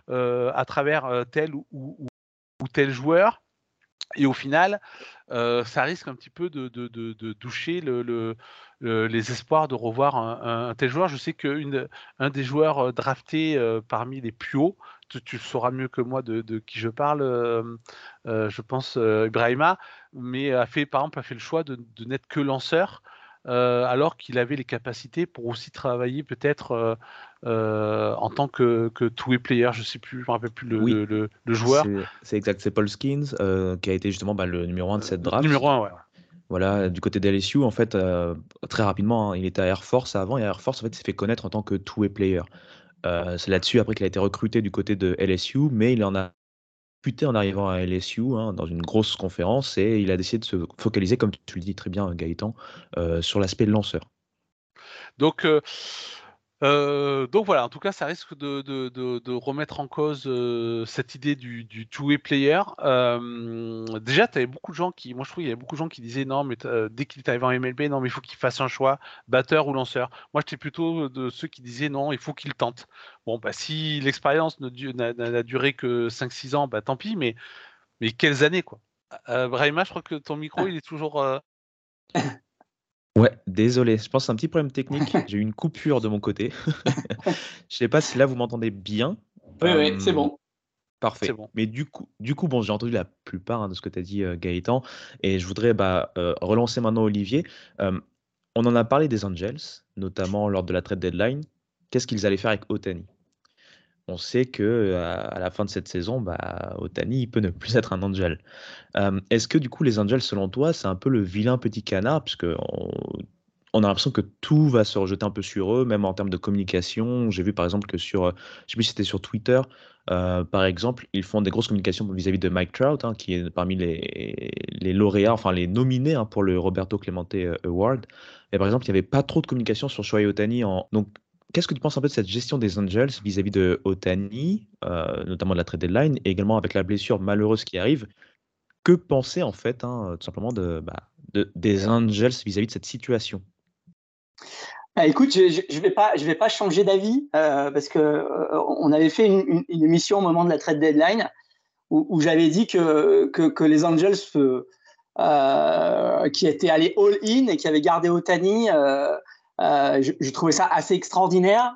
à travers tel ou, ou, tel joueur. Et au final, ça risque un petit peu de, le, les espoirs de revoir un, tel joueur. Je sais qu'un des joueurs draftés parmi les plus hauts, tu, sauras mieux que moi de, qui je parle, je pense Ibrahima, mais a fait, par exemple, a fait le choix de, n'être que lanceur. Alors qu'il avait les capacités pour aussi travailler peut-être en tant que, que two-way player. Je sais plus, je me rappelle plus le, le, joueur. C'est exact, c'est Paul Skins qui a été justement bah, le numéro 1 de cette draft. Numéro 1, ouais. Voilà, du côté d'LSU, en fait, très rapidement, hein, il était à Air Force avant et Air Force, en fait, s'est fait connaître en tant que two-way player. c'est là-dessus après qu'il a été recruté du côté de LSU, mais il en a discuté en arrivant à LSU hein, dans une grosse conférence et il a décidé de se focaliser, comme tu le dis très bien, Gaëtan, sur l'aspect lanceur. Donc, donc voilà, en tout cas, ça risque de, remettre en cause cette idée du, two-way player. déjà, tu avais beaucoup de gens qui, moi je trouve, il y avait beaucoup de gens qui disaient non, mais dès qu'il est arrivé en MLB, non, mais il faut qu'il fasse un choix, batteur ou lanceur. Moi, j'étais plutôt de ceux qui disaient non, il faut qu'il tente. Bon, bah si l'expérience n'a duré que 5-6 ans, bah tant pis, mais, mais quelles années quoi. Brahima, je crois que ton micro, il est toujours. Ouais, désolé, je pense que c'est un petit problème technique. J'ai eu une coupure de mon côté. Je sais pas si là vous m'entendez bien. Oui, oui, c'est bon. parfait. bon. Mais du coup, du coup, bon, j'ai entendu la plupart hein, de ce que tu as dit, euh, Gaëtan, et je voudrais bah, euh, relancer maintenant Olivier. on en a parlé des Angels, notamment lors de la trade deadline. Qu'est-ce qu'ils allaient faire avec Otani? On sait que à la fin de cette saison, bah, Otani, il peut ne plus être un Angel. Est-ce que du coup, les Angels, selon toi, c'est un peu le vilain petit canard, puisque on, a l'impression que tout va se rejeter un peu sur eux, même en termes de communication. J'ai vu par exemple que sur, je sais plus c'était sur Twitter, par exemple, ils font des grosses communications vis-à-vis de Mike Trout, hein, qui est parmi les, les lauréats, enfin les nominés hein, pour le Roberto Clemente Award. Et par exemple, il n'y avait pas trop de communication sur Shohei Otani. Donc, qu'est-ce que tu penses un peu de cette gestion des Angels vis-à-vis de Otani, euh, notamment de la trade deadline, et également avec la blessure malheureuse qui arrive? Que penser en fait, hein, tout simplement, bah, des Angels vis-à-vis de cette situation? Bah, écoute, je ne pas, je vais pas changer d'avis euh, parce que euh, on avait fait une, émission au moment de la trade deadline où, j'avais dit que, que, les Angels qui étaient allés all-in et qui avaient gardé Otani euh, je, trouvais ça assez extraordinaire.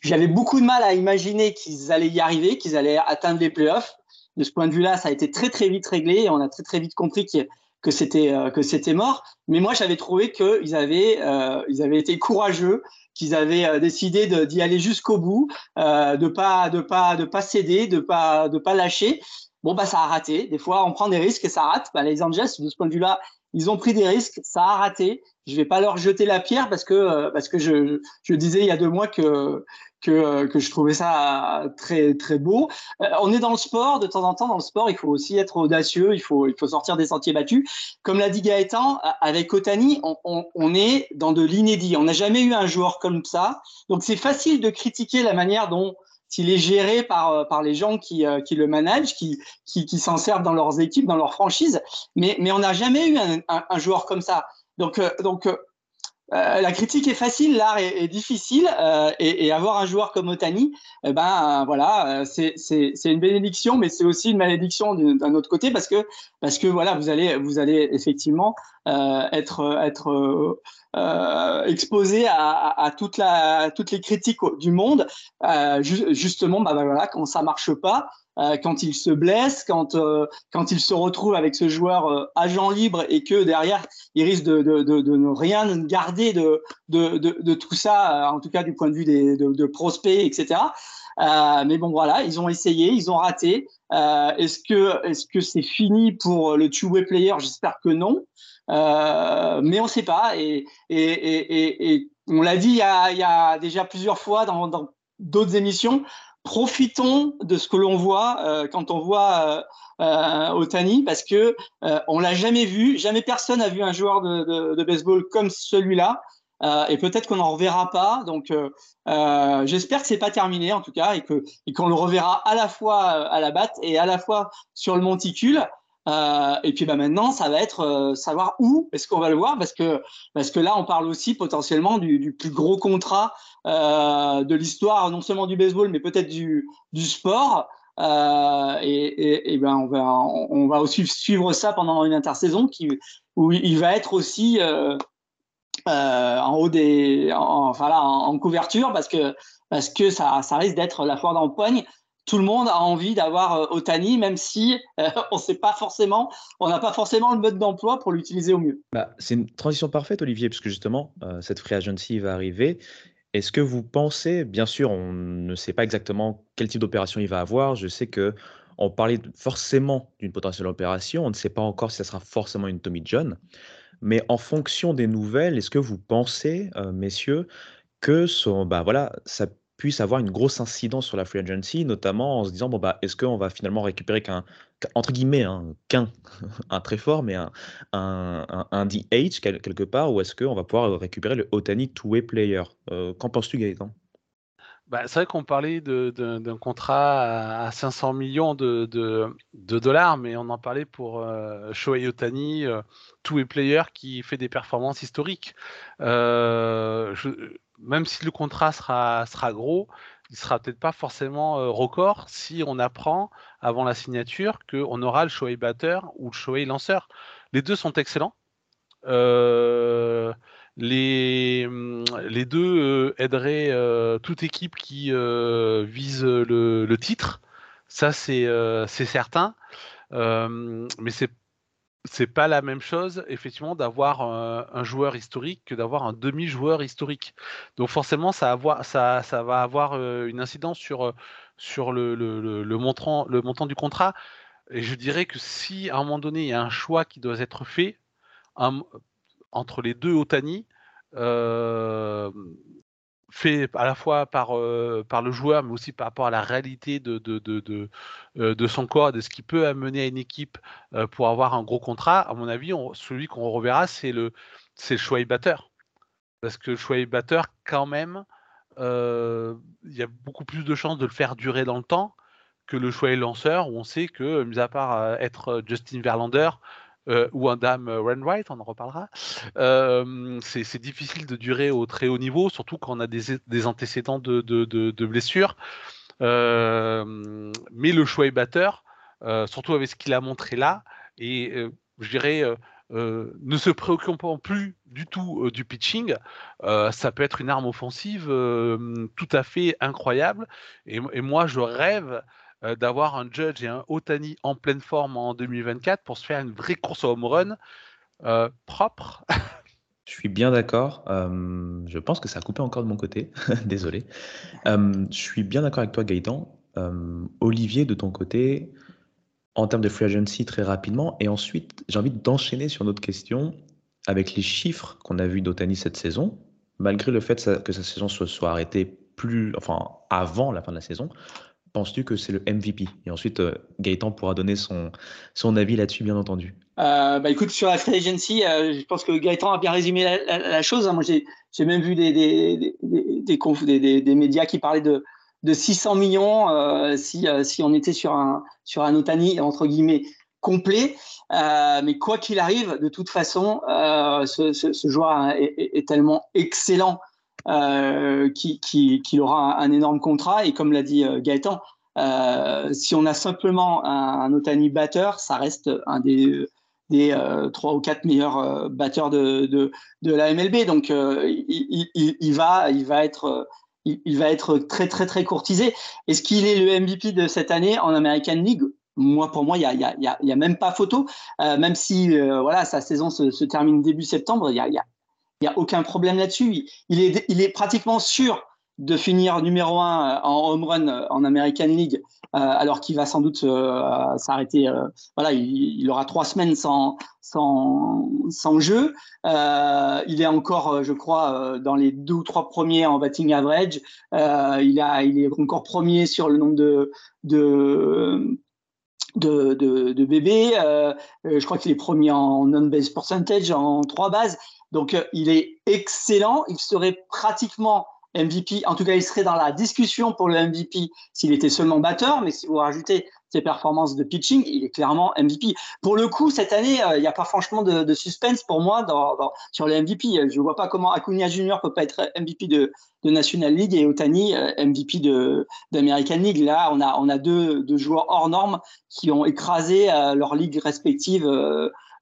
J'avais beaucoup de mal à imaginer qu'ils allaient y arriver, qu'ils allaient atteindre les playoffs. De ce point de vue-là, ça a été très très vite réglé et on a très très vite compris que, c'était euh, que c'était mort. Mais moi, j'avais trouvé qu'ils avaient euh, ils avaient été courageux, qu'ils avaient décidé d'y aller jusqu'au bout, de pas de pas de pas céder, de pas de pas lâcher. Bon bah ça a raté. Des fois, on prend des risques et ça rate. Bah, les Angels, de ce point de vue-là, ils ont pris des risques, ça a raté. Je vais pas leur jeter la pierre parce que euh, parce que je, je disais il y a deux mois que que, euh, que je trouvais ça très très beau. Euh, on est dans le sport, de temps en temps dans le sport, il faut aussi être audacieux, il faut il faut sortir des sentiers battus. Comme l'a dit Gaëtan, avec Otani, on, on, on est dans de l'inédit. On n'a jamais eu un joueur comme ça, donc c'est facile de critiquer la manière dont s'il est géré par, euh, par les gens qui, euh, qui le managent, qui, qui, qui s'en servent dans leurs équipes, dans leurs franchises. Mais, mais on n'a jamais eu un, un, joueur comme ça. Donc, euh, la critique est facile, l'art est, difficile, et, et, avoir un joueur comme Otani, eh ben voilà, c'est une bénédiction, mais c'est aussi une malédiction d'un autre côté parce que parce que voilà, vous allez vous allez effectivement être être euh, exposé à, toutes les critiques du monde, euh, justement, bah, bah, voilà, quand ça marche pas, euh, quand il se blesse, quand euh, quand il se retrouve avec ce joueur euh, agent libre et que derrière il risque de, de, de, de ne rien garder de, de, tout ça, en tout cas du point de vue des, de, prospects, etc. mais bon voilà, ils ont essayé, ils ont raté. est-ce que est-ce que c'est fini pour le two-way player? J'espère que non. Mais on ne sait pas. Et, et, et, et on l'a dit il y, a, il y, a, déjà plusieurs fois dans d'autres émissions. Profitons de ce que l'on voit euh, quand on voit euh, euh Otani, parce que euh, on l'a jamais vu, jamais personne n'a vu un joueur de, de, de baseball comme celui-là. Euh, et peut-être qu'on n'en reverra pas. Donc, euh, j'espère que c'est pas terminé en tout cas et que et qu'on le reverra à la fois à la batte et à la fois sur le monticule. Euh, et puis bah, maintenant, ça va être euh, savoir où est-ce qu'on va le voir, parce que, parce que là, on parle aussi potentiellement du, du plus gros contrat euh, de l'histoire, non seulement du baseball, mais peut-être du, du sport. Euh, et, et, et, ben on va, on va aussi suivre ça pendant une intersaison qui, où il va être aussi euh, en haut des, en, enfin là, en, en, couverture, parce que, parce que ça, ça risque d'être la foire d'empoigne tout le monde a envie d'avoir euh, Otani, même si euh, on sait pas forcément, on n'a pas forcément le mode d'emploi pour l'utiliser au mieux. Bah, c'est une transition parfaite, Olivier, puisque justement, euh, cette free agency va arriver. Est-ce que vous pensez, bien sûr, on ne sait pas exactement quel type d'opération il va avoir. Je sais que on parlait forcément d'une potentielle opération. On ne sait pas encore si ça sera forcément une Tommy John. Mais en fonction des nouvelles, est-ce que vous pensez, messieurs, que son, bah voilà, ça puisse avoir une grosse incidence sur la free agency, notamment en se disant bon bah est-ce qu'on va finalement récupérer qu'un entre guillemets hein, qu'un un très fort mais un un, un, DH quelque part ou est-ce qu'on va pouvoir récupérer le Otani two-way player? Euh, Qu'en penses-tu Gaëtan? Bah, c'est vrai qu'on parlait d'un contrat à 500 millions de, dollars, mais on en parlait pour euh, Shohei Otani, euh, two-way player qui fait des performances historiques. Euh, je, même si le contrat sera, sera gros, il sera peut-être pas forcément euh, record si on apprend avant la signature qu'on aura le Shohei batteur ou le Shohei lanceur. Les deux sont excellents. Euh, les, les deux euh, aideraient toute équipe qui vise le, le, titre. Ça, c'est certain. mais c'est c'est pas la même chose, effectivement, d'avoir un, un, joueur historique que d'avoir un demi-joueur historique. Donc forcément, ça, va avoir euh, une incidence sur, sur le, le, montant, du contrat. Et je dirais que si à un moment donné, il y a un choix qui doit être fait entre les deux Otani, euh, fait à la fois par, euh, par le joueur, mais aussi par rapport à la réalité de, de, de, de, euh, son corps, de ce qui peut amener à une équipe euh, pour avoir un gros contrat, à mon avis, celui qu'on reverra, c'est le, c'est le choix batteur. parce que le choix batteur, quand même, il y a beaucoup plus de chances de le faire durer dans le temps que le choix lanceur, où on sait que, mis à part être Justin Verlander, ou un dame Wainwright, on en reparlera. c'est difficile de durer au très haut niveau, surtout quand on a des, antécédents de, blessures. mais le choix batteur, surtout avec ce qu'il a montré là, et je dirais ne se préoccupant plus du tout du pitching, ça peut être une arme offensive tout à fait incroyable. et moi, je rêve euh, d'avoir un Judge et un Otani en pleine forme en 2024 pour se faire une vraie course au home run euh, propre. Je suis bien d'accord. Euh, je pense que ça a coupé encore de mon côté. Désolé. je suis bien d'accord avec toi, Gaëtan. Olivier, de ton côté, en termes de free agency, très rapidement. Et ensuite, j'ai envie d'enchaîner sur notre question avec les chiffres qu'on a vus d'Otani cette saison. Malgré le fait que sa saison se soit arrêtée plus, enfin, avant la fin de la saison, penses-tu que c'est le MVP Et ensuite, euh, Gaëtan pourra donner son, avis là-dessus, bien entendu. Euh, bah écoute, sur la free agency, euh, je pense que Gaëtan a bien résumé la, chose. Hein. Moi, j'ai même vu des, médias qui parlaient de, de 600 millions si, on était sur un, sur Otani, entre guillemets, complet. mais quoi qu'il arrive, de toute façon, ce, joueur est, tellement excellent euh, qui, qui, aura un, énorme contrat. Et comme l'a dit euh, Gaëtan, euh, si on a simplement un, Otani batteur, ça reste un des trois ou quatre meilleurs batteurs de, de, la MLB. Donc, il, va, être, très, très, très courtisé. Est-ce qu'il est le MVP de cette année en American League? Moi, pour moi, il n'y a, y a, même pas photo. même si voilà, sa saison se, termine début septembre, il y a, y a, n'y a aucun problème là-dessus. Il est, pratiquement sûr de finir numéro un euh, en home run euh, en American League, euh, alors qu'il va sans doute s'arrêter. voilà, il, aura trois semaines sans, sans, jeu. il est encore, je crois, dans les deux ou trois premiers en batting average. il, est encore premier sur le nombre de, de de, de, bébés. je crois qu'il est premier en non-base percentage, en trois bases. Donc, euh, il est excellent. Il serait pratiquement MVP. En tout cas, il serait dans la discussion pour le MVP s'il était seulement batteur. Mais si vous rajoutez ses performances de pitching, il est clairement MVP. Pour le coup, cette année, euh, il n'y a pas franchement de, suspense pour moi sur le MVP. Je ne vois pas comment Acuna Junior peut pas être MVP de, National League et Otani euh, MVP d'American League. Là, on a, on a deux, joueurs hors normes qui ont écrasé leur ligue respective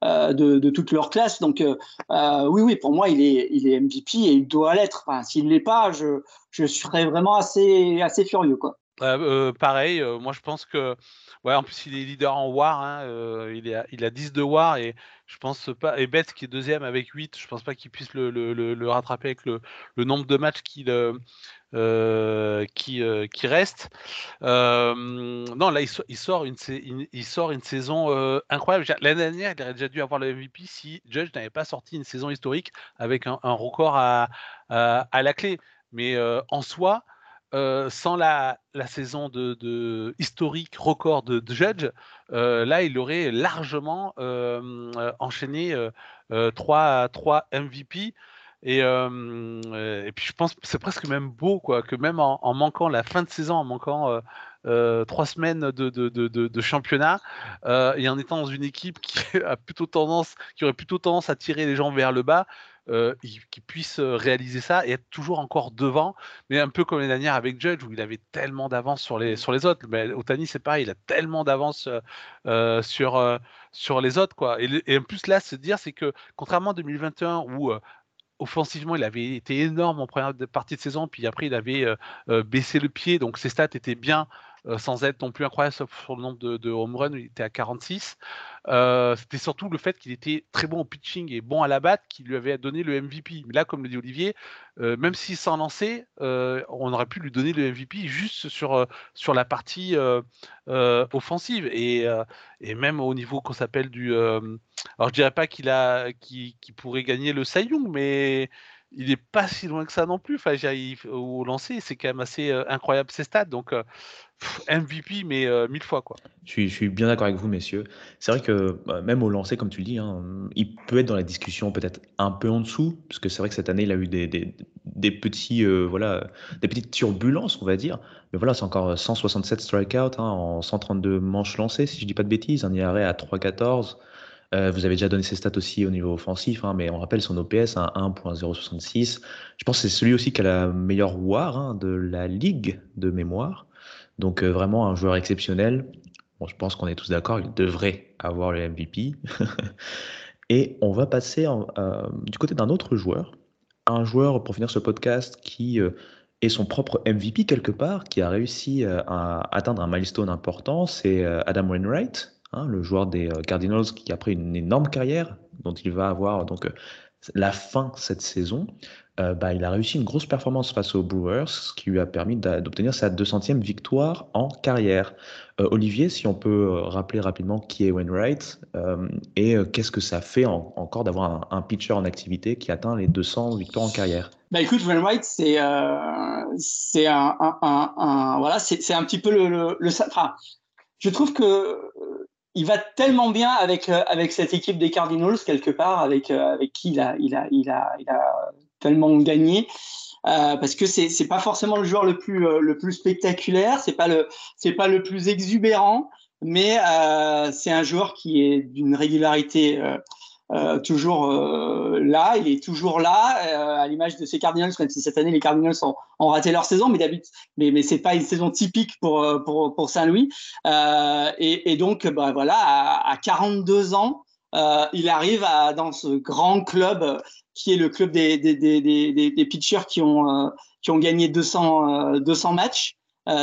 euh, de, toute leur classe. Donc euh, euh, oui, oui, pour moi, il est, il est MVP et il doit l'être. S'il ne l'est pas, je, je serais vraiment assez, assez furieux. Quoi. pareil, moi je pense que ouais, en plus il est leader en War, hein, il, a, il a 10 de War et je pense pas et Betts qui est deuxième avec 8, je pense pas qu'il puisse le, le, le, rattraper avec le, nombre de matchs qu'il qui, euh, qui reste. Euh, non, là, il, sort une, il sort une saison incroyable. L'année dernière, il aurait déjà dû avoir le MVP si Judge n'avait pas sorti une saison historique avec un, record à, à, la clé. Mais en soi, sans la, la saison de, historique record de, Judge, là, il aurait largement enchaîné 3, 3 MVP. Et, et puis je pense que c'est presque même beau, quoi, que même en, manquant la fin de saison, en manquant trois semaines de, de, de, championnat, et en étant dans une équipe qui a plutôt tendance, qui aurait plutôt tendance à tirer les gens vers le bas, euh, qui puisse réaliser ça et être toujours encore devant, mais un peu comme l'année dernière avec Judge où il avait tellement d'avance sur les, sur les autres. Mais Otani, c'est pareil, il a tellement d'avance sur, sur les autres. Quoi. Et, et, en plus, là, se dire, c'est que contrairement à 2021 où offensivement, il avait été énorme en première partie de saison, puis après, il avait euh, euh, baissé le pied, donc ses stats étaient bien euh, sans être non plus incroyable sur le nombre de, home runs, il était à 46. Euh, c'était surtout le fait qu'il était très bon au pitching et bon à la batte qui lui avait donné le MVP. Mais là, comme le dit Olivier, euh, même s'il s'en lançait, on aurait pu lui donner le MVP juste sur, sur la partie offensive. Et, et, même au niveau qu'on s'appelle du. alors, je dirais pas qu'il a, pourrait gagner le Cy Young, mais il est pas si loin que ça non plus. Enfin, au lancer, c'est quand même assez incroyable ses stats. Donc, MVP, mais mille fois quoi. Je suis, bien d'accord avec vous, messieurs. C'est vrai que bah, même au lancer, comme tu le dis, hein, il peut être dans la discussion peut-être un peu en dessous, parce que c'est vrai que cette année, il a eu des, petits, voilà, des petites turbulences, on va dire. Mais voilà, c'est encore 167 strikeouts hein, en 132 manches lancées, si je dis pas de bêtises, un IRA à 3,14. Euh, vous avez déjà donné ses stats aussi au niveau offensif, hein, mais on rappelle son OPS à 1.066. Je pense que c'est celui aussi qui a la meilleure WAR de la ligue de mémoire. Donc euh, vraiment un joueur exceptionnel. Bon, je pense qu'on est tous d'accord, il devrait avoir le MVP. Et on va passer euh, du côté d'un autre joueur, un joueur pour finir ce podcast qui est son propre MVP quelque part, qui a réussi à atteindre un milestone important, c'est Adam Wainwright, Hein, le joueur des euh, Cardinals qui a pris une énorme carrière, dont il va avoir donc euh, la fin cette saison. Euh, bah, il a réussi une grosse performance face aux Brewers, ce qui lui a permis d'obtenir sa 200e victoire en carrière. Olivier, si on peut rappeler rapidement qui est Wainwright et qu'est-ce que ça fait encore d'avoir un, pitcher en activité qui atteint les 200 victoires en carrière? Bah écoute, Wainwright, c'est c'est un, voilà, c'est un petit peu le, je trouve que il va tellement bien avec euh, avec cette équipe des Cardinals quelque part, avec euh, avec qui il a il a il a il a tellement gagné. Euh, parce que c'est c'est pas forcément le joueur le plus euh, le plus spectaculaire, c'est pas le pas le plus exubérant, mais euh, c'est un joueur qui est d'une régularité euh, toujours euh, là, il est toujours là, euh, à l'image de ces Cardinals, même si cette année les Cardinals ont, ont raté leur saison, mais d'habitude, mais, mais c'est pas une saison typique pour, pour, Saint-Louis. Et, donc, bah, voilà, à, à 42 ans, il arrive dans ce grand club qui est le club des, des, des, des, des pitchers qui ont, qui ont gagné 200, 200 matchs.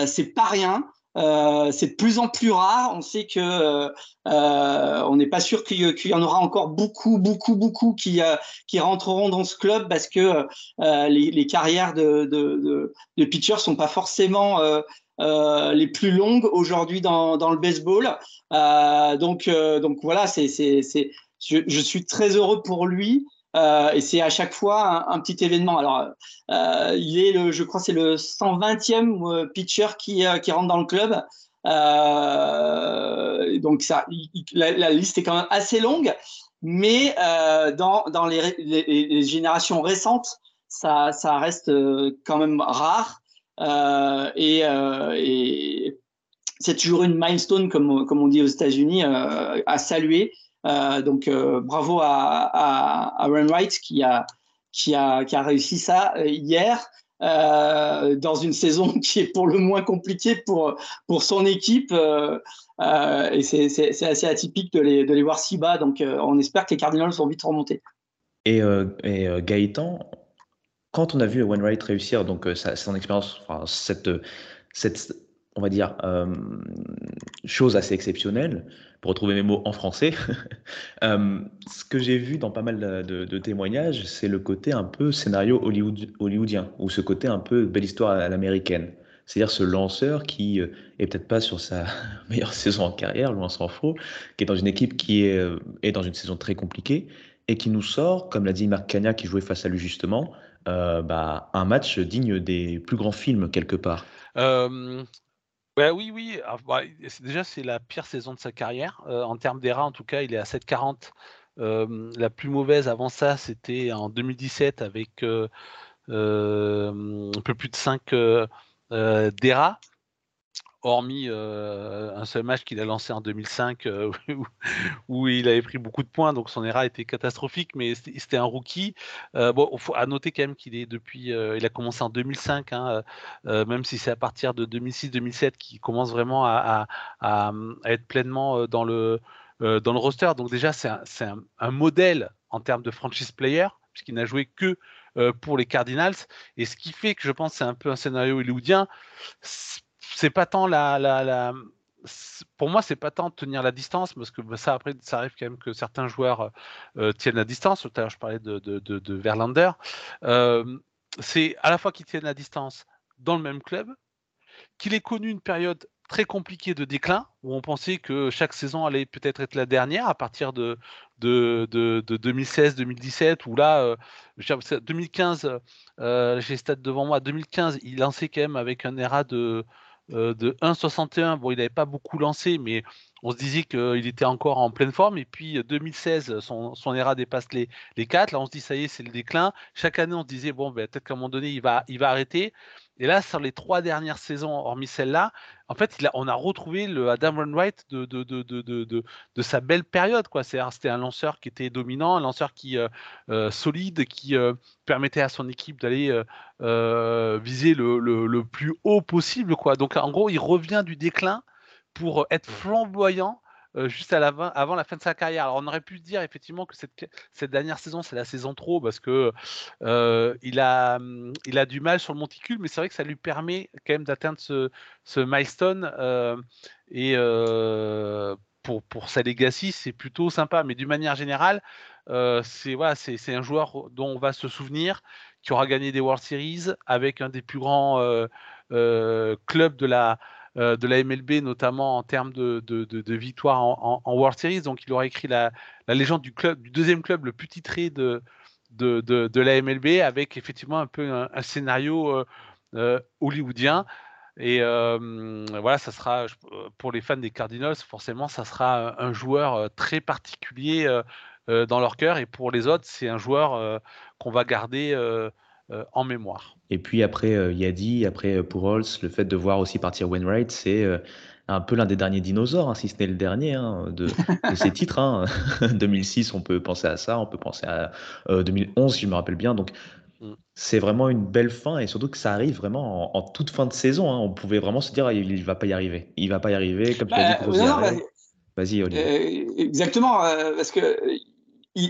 c'est pas rien. Euh, c'est de plus en plus rare. On sait que euh, euh on n'est pas sûr qu'il y en aura encore beaucoup, beaucoup, beaucoup qui, qui rentreront dans ce club parce que les, carrières de, de, de, pitchers sont pas forcément les plus longues aujourd'hui dans, le baseball. donc, donc voilà, je, suis très heureux pour lui. Euh, et c'est à chaque fois un, petit événement. Alors, euh, il est je crois, c'est le 120e euh, pitcher qui, rentre dans le club. donc la, liste est quand même assez longue, mais dans, les, générations récentes, ça, reste quand même rare. et, c'est toujours une milestone, comme on dit aux États-Unis, à saluer. Euh, donc euh, bravo à, à, à Wright qui a, qui, a, qui a réussi ça euh, hier. Dans une saison qui est pour le moins compliquée pour, pour son équipe. Et c'est assez atypique de les, de les voir si bas. Donc, on espère que les Cardinals vont vite remonter. Et, et Gaëtan, quand on a vu Wainwright réussir donc son expérience, enfin, cette, cette, on va dire, chose assez exceptionnelle, pour retrouver mes mots en français. Euh, ce que j'ai vu dans pas mal de, témoignages, c'est le côté un peu scénario hollywoodien, ou ce côté un peu belle histoire à l'américaine. C'est-à-dire ce lanceur qui euh, est peut-être pas sur sa meilleure saison en carrière, loin s'en faut, qui est dans une équipe qui est, euh, est, dans une saison très compliquée et qui nous sort, comme l'a dit Marc Cagna qui jouait face à lui justement, bah, un match digne des plus grands films quelque part. Bah, oui, oui. Ah, bah, déjà, c'est la pire saison de sa carrière. Euh, en termes d'ERA, en tout cas, il est à 7,40. la plus mauvaise avant ça, c'était en 2017 avec euh, euh, un peu plus de 5 d'ERA hormis euh, un seul match qu'il a lancé en 2005 euh, où, il avait pris beaucoup de points, donc son ERA était catastrophique, mais c'était un rookie. Euh, bon, faut à noter quand même qu'il est depuis, il a commencé en 2005, hein, même si c'est à partir de 2006-2007 qu'il commence vraiment à, être pleinement dans le dans le roster. Donc déjà, c'est un, un, modèle en termes de franchise player, puisqu'il n'a joué que pour les Cardinals. Et ce qui fait que je pense c'est un peu un scénario hollywoodien c'est pas tant la, la, pour moi, c'est pas tant de tenir la distance, parce que ça, après, ça arrive quand même que certains joueurs euh, tiennent la distance. Tout à l'heure, je parlais de, de, de, Verlander. Euh, c'est à la fois qu'ils tiennent la distance dans le même club, qu'il ait connu une période très compliqué de déclin, où on pensait que chaque saison allait peut-être être la dernière à partir de, de, 2016-2017, où là, 2015, j'ai le stade devant moi, 2015, il lançait quand même avec un ERA de, de 1,61. Bon, il n'avait pas beaucoup lancé, mais on se disait qu'il était encore en pleine forme. Et puis 2016, son, son ERA dépasse les, les 4. Là, on se dit, ça y est, c'est le déclin. Chaque année, on se disait, bon, ben, peut-être qu'à un moment donné, il va, il va arrêter. Et là, sur les trois dernières saisons, hormis celle-là, en fait, on a retrouvé le Adam Wainwright de, de, de, de, sa belle période. C'était un lanceur qui était dominant, un lanceur qui euh, euh, solide, qui euh, permettait à son équipe d'aller viser le, le, plus haut possible. Quoi. Donc, en gros, il revient du déclin pour être flamboyant euh, juste à la avant la fin de sa carrière. Alors on aurait pu dire effectivement que cette, cette dernière saison c'est la saison trop parce que euh, il, a, il a du mal sur le monticule, mais c'est vrai que ça lui permet quand même d'atteindre ce, ce milestone euh, et pour, pour sa legacy c'est plutôt sympa. Mais d'une manière générale, c'est voilà, c'est un joueur dont on va se souvenir qui aura gagné des World Series avec un des plus grands clubs de la euh, de la MLB, notamment en termes de, de, victoires en, World Series. Donc, il aura écrit la, légende du, club, du deuxième club le plus titré de, de, la MLB, avec effectivement un peu un, scénario euh, euh, hollywoodien. Et voilà, ça sera pour les fans des Cardinals, forcément, ça sera un, joueur très particulier dans leur cœur. Et pour les autres, c'est un joueur qu'on va garder en mémoire. Et puis après euh, Yadi, après euh, pour Holz, le fait de voir aussi partir Wainwright, c'est un peu l'un des derniers dinosaures, hein, si ce n'est le dernier hein, de, ces titres. 2006, hein. on peut penser à ça, on peut penser à 2011, si je me rappelle bien. Donc, mm. c'est vraiment une belle fin et surtout que ça arrive vraiment en, toute fin de saison. On pouvait vraiment se dire, ah, il ne va pas y arriver. Il va pas y arriver, comme tu as dit. Bah, Vas-y, Olivier. exactement, parce que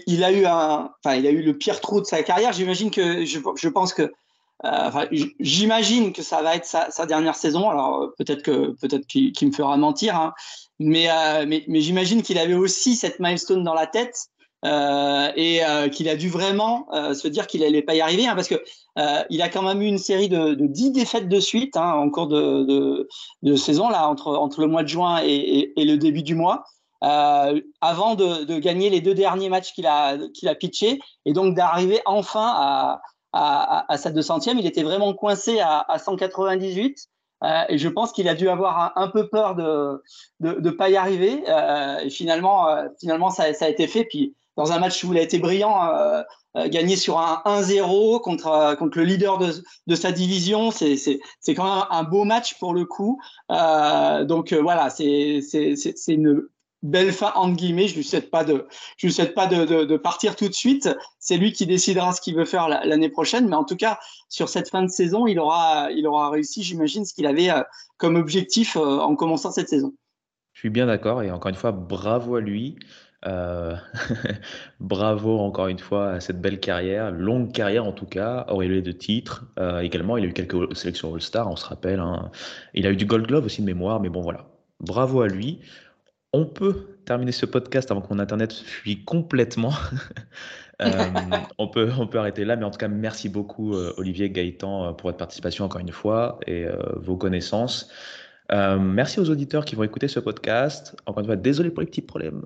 il, a eu un, enfin, il a eu le pire trou de sa carrière. J'imagine que, je, pense que, euh, j'imagine que ça va être sa, dernière saison. Alors peut-être que, peut-être qu'il me fera mentir, hein. euh, mais, mais, j'imagine qu'il avait aussi cette milestone dans la tête. Euh, et qu'il a dû vraiment se dire qu'il allait pas y arriver hein, parce que il a quand même eu une série de, de 10 défaites de suite hein, en cours de, de, saison là entre, entre le mois de juin et le début du mois euh, avant de, gagner les deux derniers matchs qu'il a, qu'il a pitché et donc d'arriver enfin à, sa 200e. Il était vraiment coincé à, à 198 euh, et je pense qu'il a dû avoir un, peu peur de ne pas y arriver. Euh, et finalement, finalement ça, ça, a été fait. Puis dans un match où il a été brillant, gagner sur un 1-0 contre, contre le leader de, de sa division, c'est quand même un beau match pour le coup. donc voilà, c'est une belle fin entre guillemets. Je lui souhaite pas de, je lui souhaite pas de, partir tout de suite. C'est lui qui décidera ce qu'il veut faire l'année prochaine. Mais en tout cas, sur cette fin de saison, il aura, il aura réussi, j'imagine, ce qu'il avait euh, comme objectif euh, en commençant cette saison. Je suis bien d'accord et encore une fois, bravo à lui. Euh, bravo encore une fois à cette belle carrière, longue carrière en tout cas, auréolée de titres. également, il a eu quelques sélections All-Star, on se rappelle. Hein. Il a eu du Gold Glove aussi de mémoire, mais bon voilà. Bravo à lui. On peut terminer ce podcast avant que mon internet fuit complètement. Euh, on, peut, on peut arrêter là, mais en tout cas, merci beaucoup, euh, Olivier Gaëtan, euh, pour votre participation encore une fois et vos connaissances. merci aux auditeurs qui vont écouter ce podcast. Encore une fois, désolé pour les petits problèmes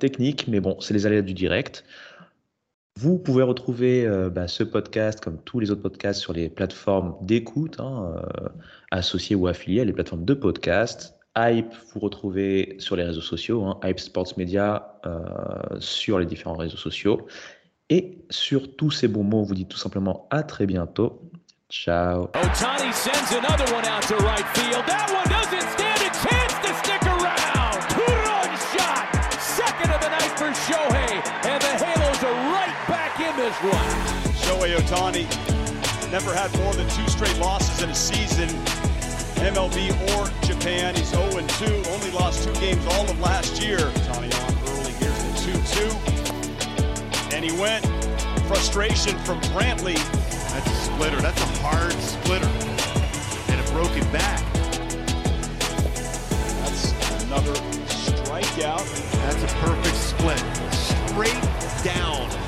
techniques, mais bon, c'est les aléas du direct. Vous pouvez retrouver bah, ce podcast, comme tous les autres podcasts, sur les plateformes d'écoute, hein, associées ou affiliées, les plateformes de podcast. Hype, vous retrouvez sur les réseaux sociaux, hein, Hype Sports Media euh, sur les différents réseaux sociaux. Et sur tous ces bons mots, on vous dit tout simplement à très bientôt. Ciao. Otani sends another one out to right field. That one doesn't stand a chance to stick around. Two-run shot. Second of the night for Shohei. And the Halos are right back in this run. Shohei Otani never had more than two straight losses in a season. MLB or Japan. He's 0-2, only lost two games all of last year. Tony on early, here's the 2-2. And he went. Frustration from Brantley. That's a splitter. That's a hard splitter. And a broken back. That's another strikeout. That's a perfect split. Straight down.